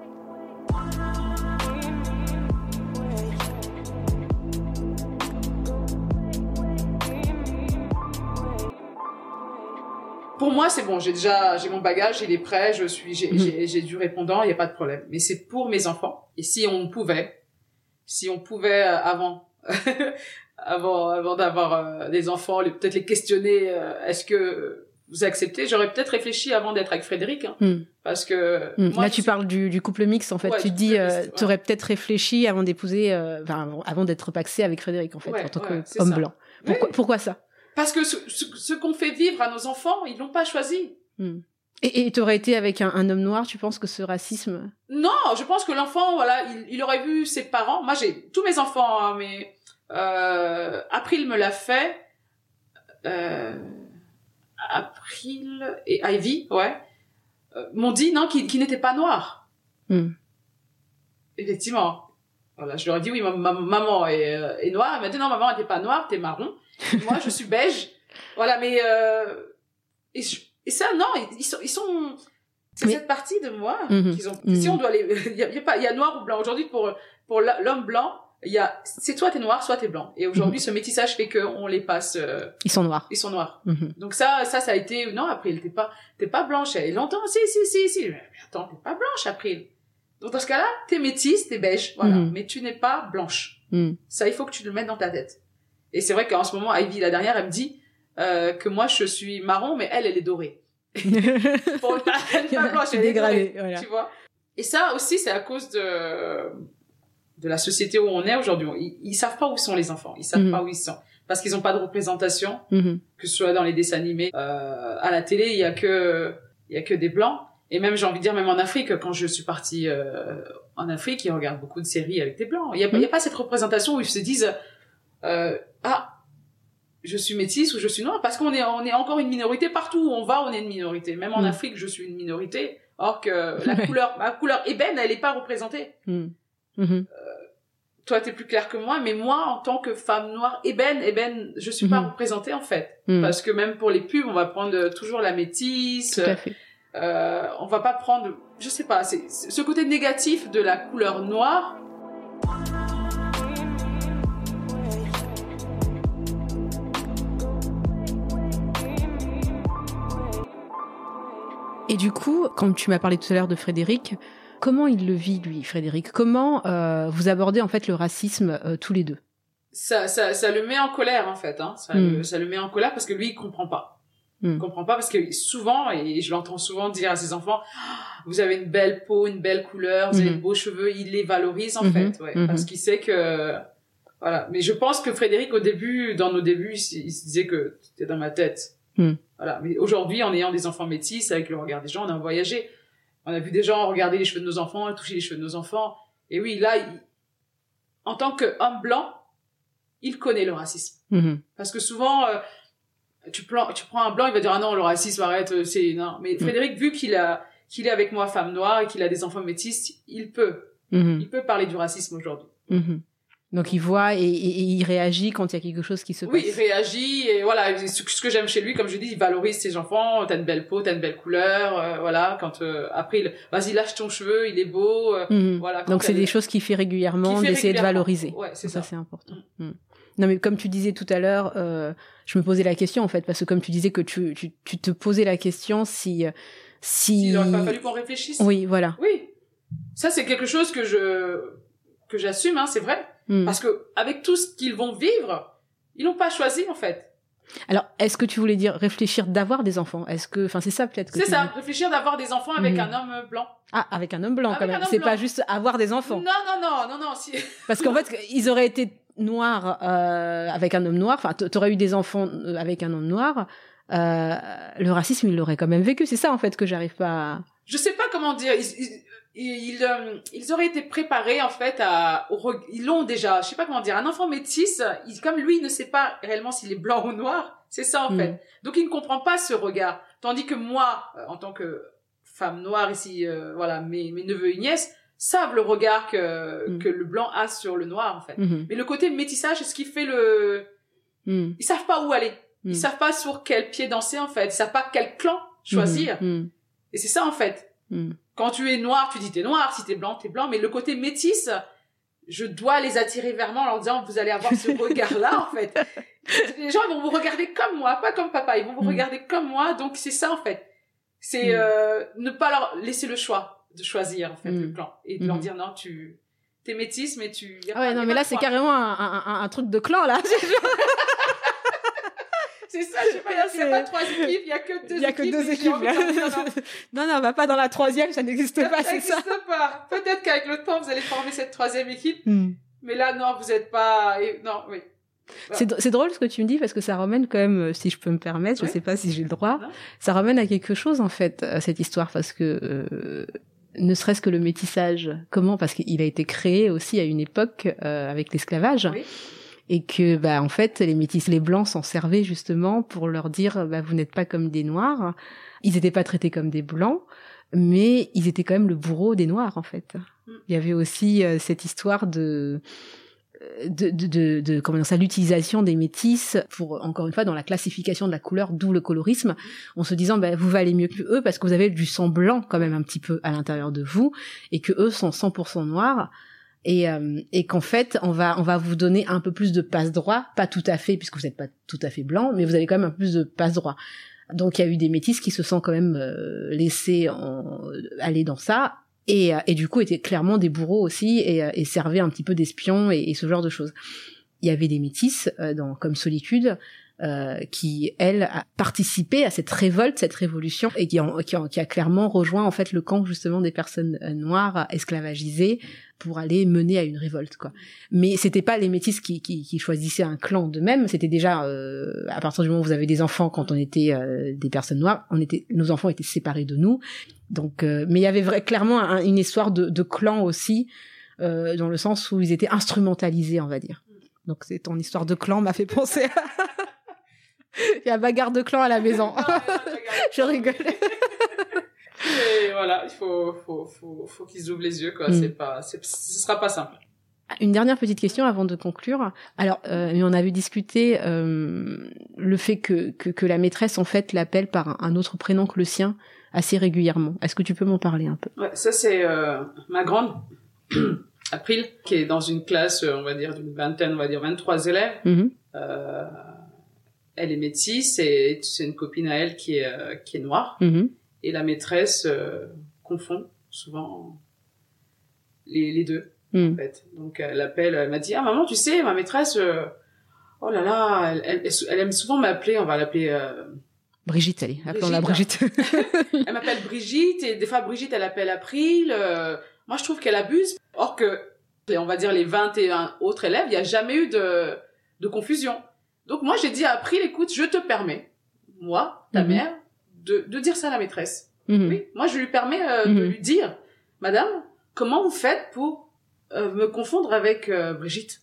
S3: Pour moi, c'est bon. J'ai déjà, j'ai mon bagage, il est prêt. Je suis, j'ai, mhm. du répondant, il n'y a pas de problème. Mais c'est pour mes enfants. Et si on pouvait, si on pouvait euh, avant, (laughs) avant, avant d'avoir euh, des enfants, peut-être les questionner. Euh, est-ce que vous acceptez J'aurais peut-être réfléchi avant d'être avec Frédéric, hein, hmm. parce que
S2: hmm. là tu parles du, du, couple mixte en fait. tu dis, euh, tu aurais peut-être réfléchi avant d'épouser, euh, enfin avant d'être paxé avec Frédéric en fait, en tant qu'homme blanc. Pourquoi, pourquoi ça?
S3: Parce que ce, ce, qu'on fait vivre à nos enfants, ils l'ont pas choisi.
S2: Hmm. Et tu aurais été avec un, un, homme noir, tu penses que ce racisme?
S3: Non, je pense que l'enfant, voilà, il, il, aurait vu ses parents. Moi, j'ai tous mes enfants, hein, mais euh, April me l'a fait. Euh, April et Ivy, ouais, euh, m'ont dit non, qui, qui n'était pas noir. Hmm. Effectivement. Voilà, je leur ai dit oui, ma, maman est, euh, est, noire. Elle m'a dit non, maman n'était pas noire, t'es marron. (laughs) Moi, je suis beige. Voilà, mais euh, et, et, ça, non, ils, sont, ils sont. C'est cette partie de moi mhm. qu'ils ont. Si on doit les, (laughs) il y a, pas, il y a noir ou blanc aujourd'hui pour pour l'homme blanc il y a c'est soit t'es noir soit t'es blanc et aujourd'hui mhm. ce métissage fait que on les passe euh,
S2: ils sont noirs
S3: ils sont noirs mhm. donc ça ça ça a été non après t'es pas t'es pas blanche et longtemps si si si si mais attends t'es pas blanche après donc dans ce cas-là t'es métisse t'es beige voilà mhm. mais tu n'es pas blanche ça il faut que tu le mettes dans ta tête Et c'est vrai qu'en ce moment, Ivy, la dernière, elle me dit euh, que moi, je suis marron, mais elle, elle est dorée. (laughs) Pour pas, pas blanche, elle est dégradée, voilà. tu vois. Et ça aussi, c'est à cause de de la société où on est aujourd'hui. Ils, ils savent pas où sont les enfants, ils savent mhm. pas où ils sont parce qu'ils ont pas de représentation, mhm. que ce soit dans les dessins animés, euh, à la télé, il y a que il y a que des blancs. Et même, j'ai envie de dire, même en Afrique, quand je suis partie euh, en Afrique, ils regardent beaucoup de séries avec des blancs. Il n'y a, y a, pas cette représentation où ils se disent, euh, ah, je suis métisse ou je suis noire, parce qu'on est, on est encore une minorité partout où on va, on est une minorité. Même en. Afrique, je suis une minorité, or que la couleur, ma couleur ébène, elle n'est pas représentée. Mm. Euh, toi, t'es plus clair que moi, mais moi, en tant que femme noire ébène, ébène, je suis pas mm-hmm. représentée en fait, mm. parce que même pour les pubs, on va prendre toujours la métisse.
S2: Tout à fait
S3: euh, on va pas prendre, je sais pas, c'est ce côté négatif de la couleur noire.
S2: Et du coup, quand tu m'as parlé tout à l'heure de Frédéric, comment il le vit lui, Frédéric? Comment euh, vous abordez en fait le racisme euh, tous les deux?
S3: Ça, ça, ça le met en colère en fait. Hein. Ça, hmm. le, ça le met en colère parce que lui il comprend pas. Hmm. comprend pas parce que souvent, et je l'entends souvent dire à ses enfants, vous avez une belle peau, une belle couleur, vous avez de hmm. beaux cheveux, il les valorise en hmm. fait, ouais, parce qu'il sait que voilà. Mais je pense que Frédéric au début, dans nos débuts, il, se disait que c'était dans ma tête. Voilà. Mais aujourd'hui, en ayant des enfants métis, avec le regard des gens, on a voyagé. On a vu des gens regarder les cheveux de nos enfants, toucher les cheveux de nos enfants. Et oui, là, en tant qu'homme blanc, il connaît le racisme. Parce que souvent, euh, tu, prends, tu prends un blanc, il va dire ah non le racisme arrête, euh, c'est non. Mais mm. Frédéric, vu qu'il a qu'il est avec moi femme noire et qu'il a des enfants métis, il peut, mm-hmm. il peut parler du racisme aujourd'hui.
S2: Donc il voit et, il réagit quand il y a quelque chose qui se passe.
S3: Oui, il réagit et voilà. Ce, que j'aime chez lui, comme je dis, il valorise ses enfants. T'as une belle peau, t'as une belle couleur, euh, voilà. Quand euh, après, vas-y lâche ton cheveu, il est beau, mm-hmm. voilà.
S2: Donc c'est des choses qu'il fait régulièrement, d'essayer de valoriser. Ouais, c'est ça. c'est important. Mm. Non, mais comme tu disais tout à l'heure, euh, je me posais la question en fait, parce que comme tu disais que tu, tu, tu te posais la question si si.
S3: Il aurait pas fallu qu'on réfléchisse.
S2: Oui, voilà.
S3: Oui, ça c'est quelque chose que je que j'assume, hein, c'est vrai, hmm. parce que avec tout ce qu'ils vont vivre, ils n'ont pas choisi en fait.
S2: Alors, est-ce que tu voulais dire réfléchir d'avoir des enfants? Est-ce que, enfin, c'est ça peut-être
S3: c'est ça, réfléchir d'avoir des enfants avec hmm. un homme blanc.
S2: Ah, avec un homme blanc quand même. C'est pas juste avoir des enfants.
S3: Non, non, non, non, non. Si... (laughs)
S2: Parce qu'en fait, ils auraient été noir euh, avec un homme noir, enfin, t'aurais eu des enfants euh, avec un homme noir, euh, le racisme, il l'aurait quand même vécu. C'est ça, en fait, que j'arrive pas à...
S3: Je sais pas comment dire. Ils, ils, euh, ils, auraient été préparés, en fait, à... Ils l'ont déjà, je sais pas comment dire. Un enfant métis, il, comme lui, il ne sait pas réellement s'il est blanc ou noir. C'est ça, en hmm. fait. Donc, il ne comprend pas ce regard. Tandis que moi, en tant que femme noire ici, voilà, mes, mes neveux et nièces, savent le regard que, mm. que le blanc a sur le noir, en fait. Mm-hmm. Mais le côté métissage, c'est ce qui fait le... Mm. Ils savent pas où aller. Ils mm. savent pas sur quel pied danser, en fait. Ils savent pas quel clan choisir. Mm-hmm. Et c'est ça, en fait. Quand tu es noir, tu dis t'es noir. Si t'es blanc, t'es blanc. Mais le côté métisse, je dois les attirer vers moi en leur disant vous allez avoir ce (laughs) regard-là, en fait. Les gens, ils vont vous regarder comme moi, pas comme papa. Ils vont vous regarder comme moi. Donc, c'est ça, en fait. C'est euh, ne pas leur laisser le choix de choisir en fait le clan et de leur dire non tu t'es métisse mais tu
S2: ah ouais non mais là c'est carrément un, un, un, truc de clan là (laughs) (laughs)
S3: c'est ça je sais pas il n'y a, pas trois équipes il y a que deux
S2: il y a que deux équipes là. (laughs) non non va pas dans la troisième ça n'existe pas c'est ça
S3: ça n'existe pas peut-être qu'avec le temps vous allez former cette troisième équipe mm. mais là non vous êtes pas non oui
S2: c'est drôle ce que tu me dis parce que ça ramène quand même, euh, si je peux me permettre, je sais pas si j'ai le droit, ça ramène à quelque chose en fait cette histoire parce que euh, ne serait-ce que le métissage. Comment Parce qu'il a été créé aussi à une époque euh, avec l'esclavage. Et que, bah, en fait, les métis, les blancs s'en servaient justement pour leur dire, bah, vous n'êtes pas comme des noirs. Ils n'étaient pas traités comme des blancs, mais ils étaient quand même le bourreau des noirs, en fait. Mm. Il y avait aussi euh, cette histoire de, de, de, de, comment ça, l'utilisation des métis pour, encore une fois, dans la classification de la couleur, d'où le colorisme, en se disant, ben, vous valez mieux que eux parce que vous avez du sang blanc quand même un petit peu à l'intérieur de vous et que eux sont 100% noirs et, euh, et qu'en fait on va on va vous donner un peu plus de passe droit, pas tout à fait puisque vous n'êtes pas tout à fait blanc, mais vous avez quand même un peu plus de passe droit. Donc il y a eu des métis qui se sont quand même euh, laissés en, aller dans ça et, euh, et, du coup étaient clairement des bourreaux aussi et, euh, et servaient un petit peu d'espions et, et, ce genre de choses. il y avait des métisses dans comme Solitude euh, qui elle a participé à cette révolte, cette révolution et qui, qui, a clairement rejoint en fait le camp justement des personnes euh, noires esclavagisées pour aller mener à une révolte quoi. Mais c'était pas les métis qui, qui, qui choisissaient un clan d'eux-mêmes, c'était déjà euh, à partir du moment où vous avez des enfants quand on était des personnes noires, on était nos enfants étaient séparés de nous. Donc mais il y avait vrai, clairement une histoire de, de clan aussi dans le sens où ils étaient instrumentalisés, on va dire. Donc c'est ton histoire de clan m'a fait penser à Il y a bagarre de clan à la maison. (laughs) je rigole.
S3: Et voilà, il faut, faut, faut, faut qu'ils ouvrent les yeux, quoi. Mm. C'est pas, ce sera pas simple.
S2: Une dernière petite question avant de conclure. Alors, euh, on avait discuté euh, le fait que, que, que, la maîtresse en fait l'appelle par un, autre prénom que le sien assez régulièrement. Est-ce que tu peux m'en parler un peu?
S3: Ouais, ça c'est euh, ma grande (clears throat) April qui est dans une classe, on va dire d'une vingtaine, on va dire 23 élèves. Mm-hmm. euh, elle est métisse et c'est une copine à elle qui est, euh, qui est noire. Mm-hmm. Et la maîtresse euh, confond souvent les, les deux, mm. en fait. Donc elle appelle, elle m'a dit, ah maman, tu sais, ma maîtresse, euh, oh là là, elle, elle, aime souvent m'appeler, on va l'appeler...
S2: Brigitte, allez, appelons-la Brigitte. (laughs) (laughs)
S3: elle m'appelle Brigitte et des fois Brigitte, elle appelle April. moi, je trouve qu'elle abuse. Or que, on va dire les 21 autres élèves, il n'y a jamais eu de, de confusion. Donc moi, j'ai dit à April, écoute, je te permets, moi, ta mhm. mère, de, de dire ça à la maîtresse. Mhm. Oui, moi, je lui permets euh, de mhm. lui dire, Madame, comment vous faites pour euh, me confondre avec euh, Brigitte?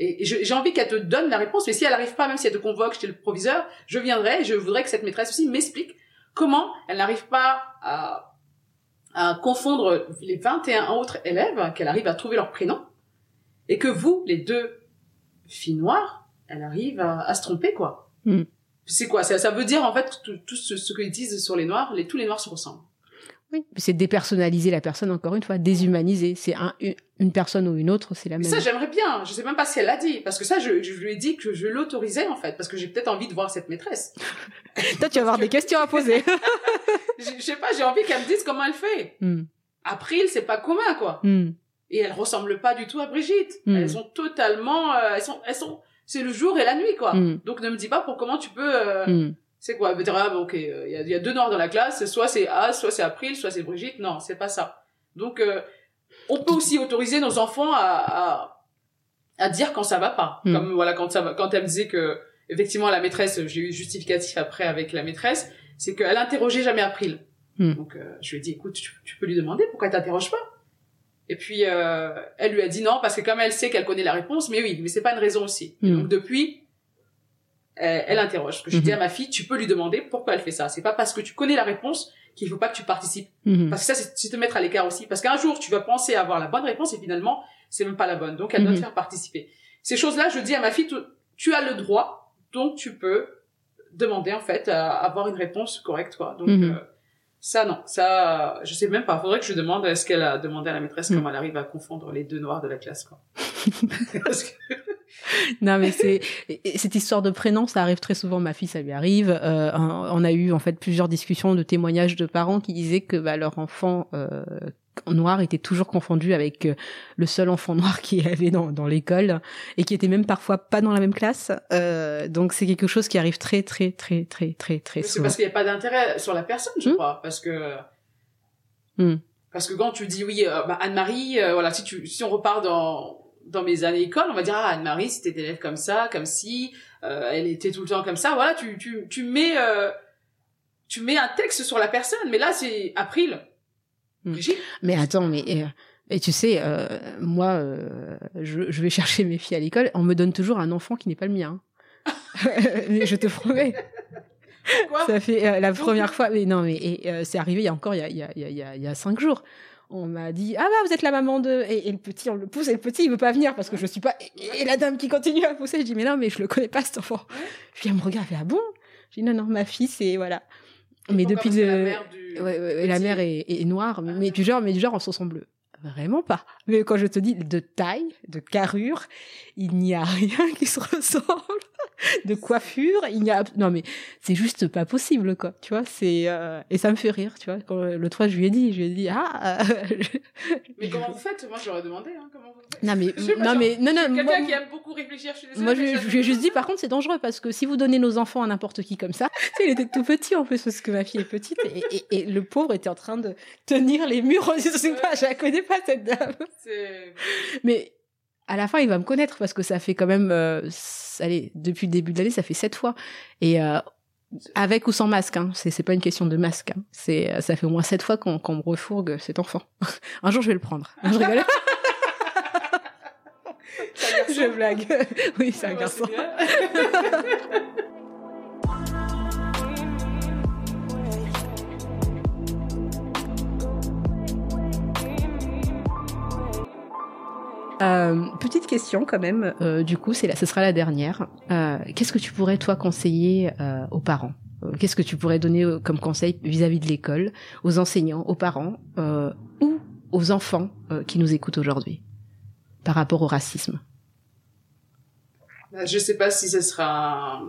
S3: Et, j'ai envie qu'elle te donne la réponse, mais si elle n'arrive pas, même si elle te convoque chez le proviseur, je viendrai et je voudrais que cette maîtresse aussi m'explique comment elle n'arrive pas à, à confondre les 21 autres élèves, qu'elle arrive à trouver leur prénom, et que vous, les deux filles noires, elle arrive à, se tromper, quoi. Hmm. C'est quoi? Ça, ça veut dire, en fait, tout, ce, ce qu'ils disent sur les Noirs, les, tous les Noirs se ressemblent.
S2: Oui, c'est dépersonnaliser la personne, encore une fois, déshumaniser. C'est un, une personne ou une autre, c'est la même.
S3: Ça, j'aimerais bien. Je sais même pas si elle l'a dit. Parce que ça, je, je lui ai dit que je l'autorisais, en fait. Parce que j'ai peut-être envie de voir cette maîtresse. (laughs)
S2: Toi, tu vas avoir des questions à poser. (laughs)
S3: je sais pas, j'ai envie qu'elle me dise comment elle fait. Hmm. April, c'est pas commun, quoi. Hmm. Et elle ressemble pas du tout à Brigitte. Elles sont totalement, euh, elles sont, elles sont, c'est le jour et la nuit, quoi. Mm. Donc ne me dis pas pour comment tu peux. Euh, mm. C'est quoi? Ah, ok, euh, il y, a, deux noirs dans la classe, soit c'est A, soit c'est April, soit c'est Brigitte. Non, c'est pas ça. Donc euh, on peut aussi autoriser nos enfants à, à, dire quand ça va pas. Mm. Comme voilà quand ça va, quand elle me disait que effectivement la maîtresse, j'ai eu justificatif après avec la maîtresse, c'est qu'elle interrogeait jamais April. Donc je lui ai dit écoute, tu, tu peux lui demander pourquoi elle t'interroge pas. Et puis euh, elle lui a dit non parce que comme elle sait qu'elle connaît la réponse, mais oui, mais c'est pas une raison aussi. Hmm. Donc depuis, elle, elle interroge. Que je dis à hmm. ma fille, tu peux lui demander pourquoi elle fait ça. C'est pas parce que tu connais la réponse qu'il faut pas que tu participes. Hmm. Parce que ça, c'est te mettre à l'écart aussi. Parce qu'un jour, tu vas penser avoir la bonne réponse et finalement, c'est même pas la bonne. Donc elle doit te faire participer. Ces choses-là, je dis à ma fille, tu, as le droit, donc tu peux demander en fait à avoir une réponse correcte. Quoi. Donc euh, ça, non. Ça, je sais même pas. Faudrait que je demande est-ce qu'elle a demandé à la maîtresse comment elle arrive à confondre les deux noirs de la classe, quoi. (laughs)
S2: non mais c'est cette histoire de prénom ça arrive très souvent ma fille ça lui arrive euh, on a eu en fait plusieurs discussions de témoignages de parents qui disaient que bah, leur enfant euh, noir était toujours confondu avec euh, le seul enfant noir (laughs) qui avait dans, dans l'école et qui était même parfois pas dans la même classe. Euh, donc c'est quelque chose qui arrive très très très très très très souvent.
S3: C'est parce qu'il n'y a pas d'intérêt sur la personne, je hmm. crois, parce que hmm. parce que quand tu dis oui, euh, bah, Anne-Marie, voilà, si tu si on repart dans dans mes années école, on va dire ah Anne-Marie c'était élève comme ça, comme si elle était tout le temps comme ça. Voilà, tu tu tu mets tu mets un texte sur la personne, mais là c'est April
S2: Mm. Mais attends, mais euh, et tu sais, euh, moi, euh, je, je, vais (laughs) chercher mes filles à l'école, on me donne toujours un enfant qui n'est pas le mien. (laughs) mais je te promets. Quoi ça fait la première fois. Mais non, mais c'est arrivé il y a encore il y a, il y a, il y a, il y a cinq jours. On m'a dit ah bah vous êtes la maman de et, le petit on le pousse et le petit il veut pas venir parce que je suis pas et, la dame qui continue à pousser je dis mais non mais je le connais pas cet enfant. Je viens me regarder ah bon? Je dis non non ma fille c'est voilà mais depuis
S3: le... la mère, du...
S2: ouais, la mère est, est noire, ah, mais du genre, mais du genre en son bleu. Vraiment pas. Mais quand je te dis de taille, de carrure, il n'y a rien qui se (laughs) ressemble. (laughs) de coiffure. Il y a non mais c'est juste pas possible quoi. Tu vois, c'est euh, et ça me fait rire. Tu vois, quand le 3 je lui ai dit, je lui ai dit ah. (laughs)
S3: mais comment vous faites? Moi j'aurais demandé. Hein, comment vous faites?
S2: Non mais (laughs) non mais non non.
S3: Quelqu'un qui aime beaucoup réfléchir. Je suis désolée,
S2: moi je, lui ai juste dit par contre c'est dangereux parce que si vous donnez nos enfants à n'importe qui comme ça, tu sais, il était tout petit en plus parce que ma fille est petite et, et, le pauvre était en train de tenir les murs. Je sais pas, je la connais pas cette dame. Mais à la fin, il va me connaître parce que ça fait quand même, euh, allez, depuis le début de l'année, ça fait sept fois. Et euh, avec ou sans masque, hein, c'est pas une question de masque. Hein. C'est euh, ça fait au moins sept fois qu'on me refourgue cet enfant. (laughs) un jour, je vais le prendre. je rigole. (laughs) je blague. (laughs) oui, c'est un garçon. Euh, petite question quand même, euh, du coup, c'est là, ce sera la dernière. Euh, Qu'est-ce que tu pourrais toi conseiller euh, aux parents? Euh, Qu'est-ce que tu pourrais donner comme conseil vis-à-vis de l'école, aux enseignants, aux parents ou aux enfants qui nous écoutent aujourd'hui par rapport au racisme?
S3: Je sais pas si ce sera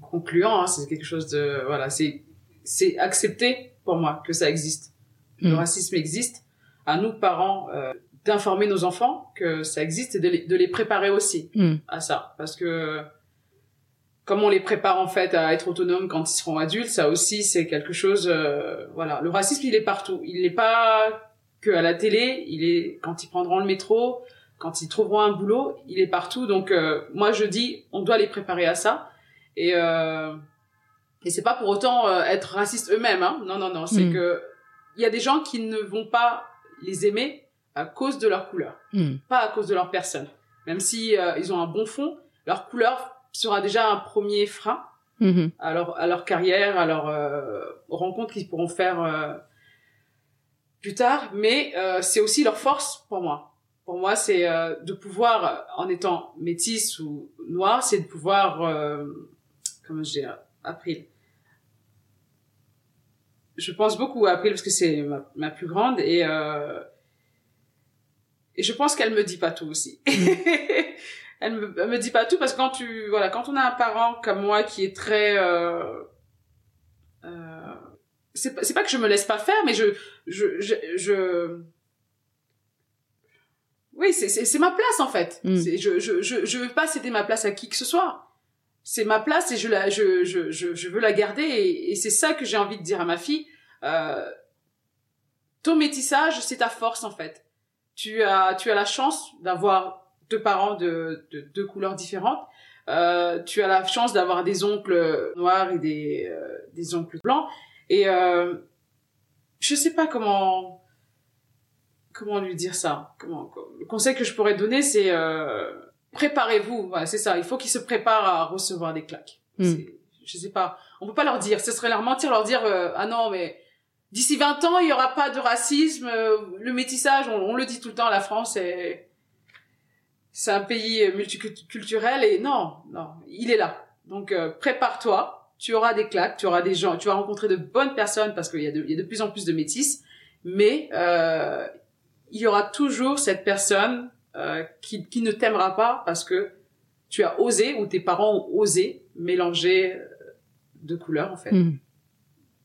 S3: concluant. Hein, c'est quelque chose de voilà, c'est c'est accepté pour moi que ça existe. Le hmm. racisme existe. À nous parents d'informer nos enfants que ça existe et de les, de les préparer aussi hmm. à ça. Parce que comme on les prépare en fait à être autonomes quand ils seront adultes, ça aussi c'est quelque chose. Euh, voilà, le racisme il est partout. Il n'est pas que à la télé. Il est quand ils prendront le métro, quand ils trouveront un boulot, il est partout. Donc euh, moi je dis, on doit les préparer à ça. Et euh, et c'est pas pour autant euh, être raciste eux-mêmes. Hein. Non non non, c'est hmm. que il y a des gens qui ne vont pas les aimer à cause de leur couleur, hmm. pas à cause de leur personne. Même si euh, ils ont un bon fond, leur couleur sera déjà un premier frein hmm. à, leur, à leur carrière, à leur euh, rencontres qu'ils pourront faire euh, plus tard. Mais euh, c'est aussi leur force pour moi. Pour moi, c'est de pouvoir, en étant métisse ou noire, c'est de pouvoir, comment je dis, April. Je pense beaucoup à April parce que c'est ma, ma, plus grande et et je pense qu'elle me dit pas tout aussi. (laughs) elle, me, me dit pas tout parce que quand tu voilà, quand on a un parent comme moi qui est très euh, euh, c'est pas, pas que je me laisse pas faire mais je je je, je... oui c'est c'est ma place en fait. Mm. je, je je je veux pas céder ma place à qui que ce soit. C'est ma place et je la je je je, je veux la garder et, et c'est ça que j'ai envie de dire à ma fille. Euh, ton métissage c'est ta force en fait tu as, tu as la chance d'avoir deux parents de, de deux couleurs différentes. Euh, tu as la chance d'avoir des oncles noirs et des, euh, des oncles blancs. Et euh, je sais pas comment comment lui dire ça. Comment le conseil que je pourrais donner, c'est euh, préparez-vous. Voilà, c'est ça. Il faut qu'ils se préparent à recevoir des claques. Mm. Je sais pas. On peut pas leur dire. Ce serait leur mentir, leur dire euh, ah non mais d'ici 20 ans, il y aura pas de racisme, euh, le métissage, on, le dit tout le temps, la France est c'est un pays multiculturel et non, non, il est là. Donc euh, prépare-toi, tu auras des claques, tu auras des gens, tu vas rencontrer de bonnes personnes parce qu'il y y a de plus en plus de métis, mais euh, il y aura toujours cette personne euh, qui, qui ne t'aimera pas parce que tu as osé ou tes parents ont osé mélanger euh, de couleurs en fait. Hmm.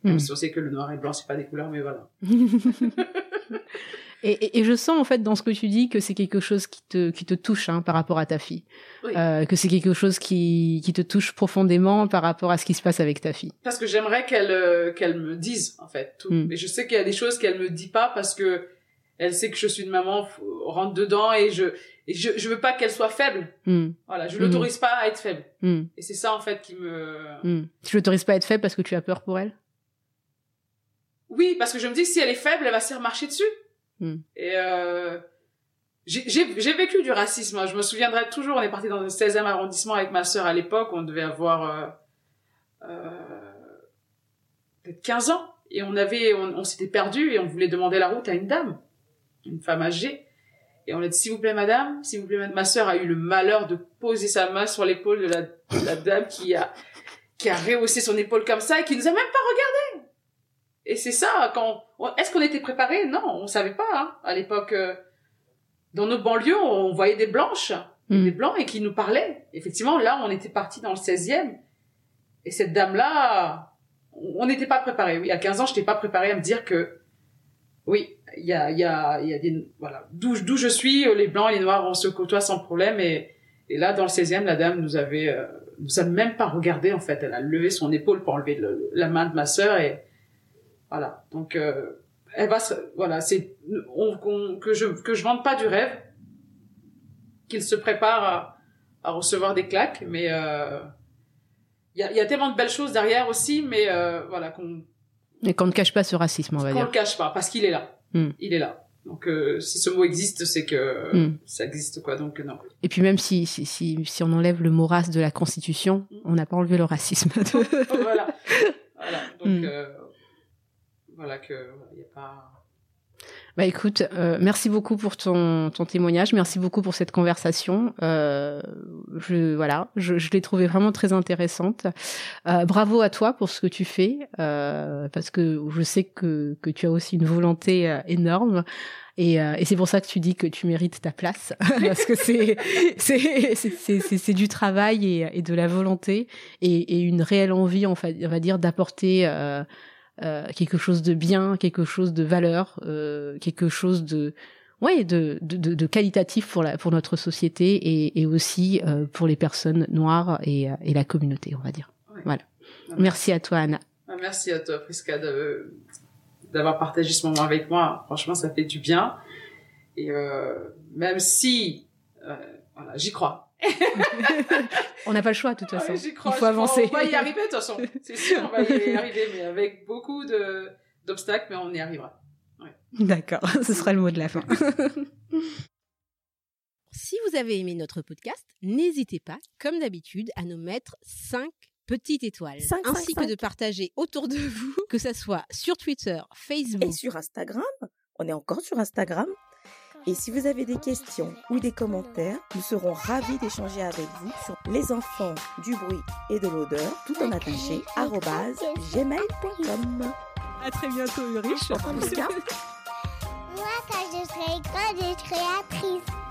S3: Même hmm. si on sait que le noir et le blanc, c'est pas des couleurs, mais voilà. (laughs)
S2: et, et, je sens en fait dans ce que tu dis que c'est quelque chose qui te qui te touche hein, par rapport à ta fille, oui. euh, que c'est quelque chose qui qui te touche profondément par rapport à ce qui se passe avec ta fille.
S3: Parce que j'aimerais qu'elle euh, qu'elle me dise en fait tout. Hmm. Mais je sais qu'il y a des choses qu'elle me dit pas parce que elle sait que je suis une maman rentre dedans et je et je je veux pas qu'elle soit faible. Hmm. Voilà, je l'autorise pas à être faible. Et c'est ça en fait qui me.
S2: Tu l'autorises pas à être faible parce que tu as peur pour elle?
S3: Oui, parce que je me dis si elle est faible, elle va se faire marcher dessus. Hmm. Et euh, j'ai vécu du racisme. Hein. Je me souviendrai toujours, on est parti dans le 16e arrondissement avec ma sœur à l'époque. On devait avoir euh, euh, peut-être 15 ans. Et on avait, on, on s'était perdu et on voulait demander la route à une dame, une femme âgée. Et on a dit, s'il vous plaît, madame, s'il vous plaît, madame. Ma sœur a eu le malheur de poser sa main sur l'épaule de la, de la dame qui a, qui a rehaussé son épaule comme ça et qui nous a même pas regardé. Et c'est ça, quand est-ce qu'on était préparé Non, on savait pas. Hein, à l'époque, euh, dans nos banlieues, on voyait des blanches. des blancs et qui nous parlaient. Effectivement, là, on était parti dans le 16e. Et cette dame-là, on n'était pas préparé. Oui, à 15 ans, je n'étais pas préparé à me dire que, oui, il y a, il y a, il y a des, voilà, d'où, d'où je suis, les blancs et les noirs, on se côtoie sans problème. Et, et là, dans le 16e, la dame nous avait, euh, nous a même pas regardé, en fait. Elle a levé son épaule pour enlever la main de ma sœur et, voilà. Donc, euh, elle va, voilà, c'est, on, que je, que je vende pas du rêve qu'il se prépare à, recevoir des claques, mais il euh, y, a, y, a, tellement de belles choses derrière aussi, mais euh, voilà qu'on.
S2: Et qu'on ne cache pas ce racisme, on va dire.
S3: Qu'on ne cache pas, parce qu'il est là. Hmm. Il est là. Donc euh, si ce mot existe, c'est que hmm. ça existe quoi. Donc non.
S2: Et puis même si si, si, si on enlève le mot race de la Constitution, hmm. on n'a pas enlevé le racisme. (laughs)
S3: voilà. voilà. Donc voilà que il n'y a pas
S2: bah écoute, euh, merci beaucoup pour ton, ton témoignage, merci beaucoup pour cette conversation. Euh, je voilà, je, je l'ai trouvée vraiment très intéressante. Euh, bravo à toi pour ce que tu fais, euh, parce que je sais que que tu as aussi une volonté euh, énorme. Et, euh, et c'est pour ça que tu dis que tu mérites ta place, (laughs) parce que (laughs) c'est c'est c'est du travail et, et, de la volonté et, et une réelle envie, on va, on va dire, d'apporter euh, euh, quelque chose de bien, quelque chose de valeur, euh, quelque chose de ouais de, de, de, qualitatif pour la pour notre société et, et aussi euh, pour les personnes noires et, et la communauté, on va dire. Voilà. Merci à toi, Anna.
S3: Ah, merci à toi, Prisca, d'avoir partagé ce moment avec moi. Franchement, ça fait du bien. Et euh, même si, euh, voilà, j'y crois. (laughs)
S2: on n'a pas le choix, de toute façon. il faut avancer.
S3: On va y arriver, de toute façon. C'est sûr, on va y (laughs) arriver, mais avec beaucoup d'obstacles, mais on y arrivera.
S2: D'accord, (laughs) ce sera le mot de la fin. si vous avez aimé notre podcast, n'hésitez pas, comme d'habitude, à nous mettre 5 petites étoiles, ainsi que de partager autour de vous, que ce soit sur Twitter, Facebook
S4: et sur Instagram. On est encore sur Instagram et si vous avez des questions ou des commentaires, nous serons ravis d'échanger avec vous sur les enfants du bruit et de l'odeur, tout en attaché, gmail.com.
S2: À très bientôt, Ulrich.
S1: Moi, quand je serai grande, je créatrice.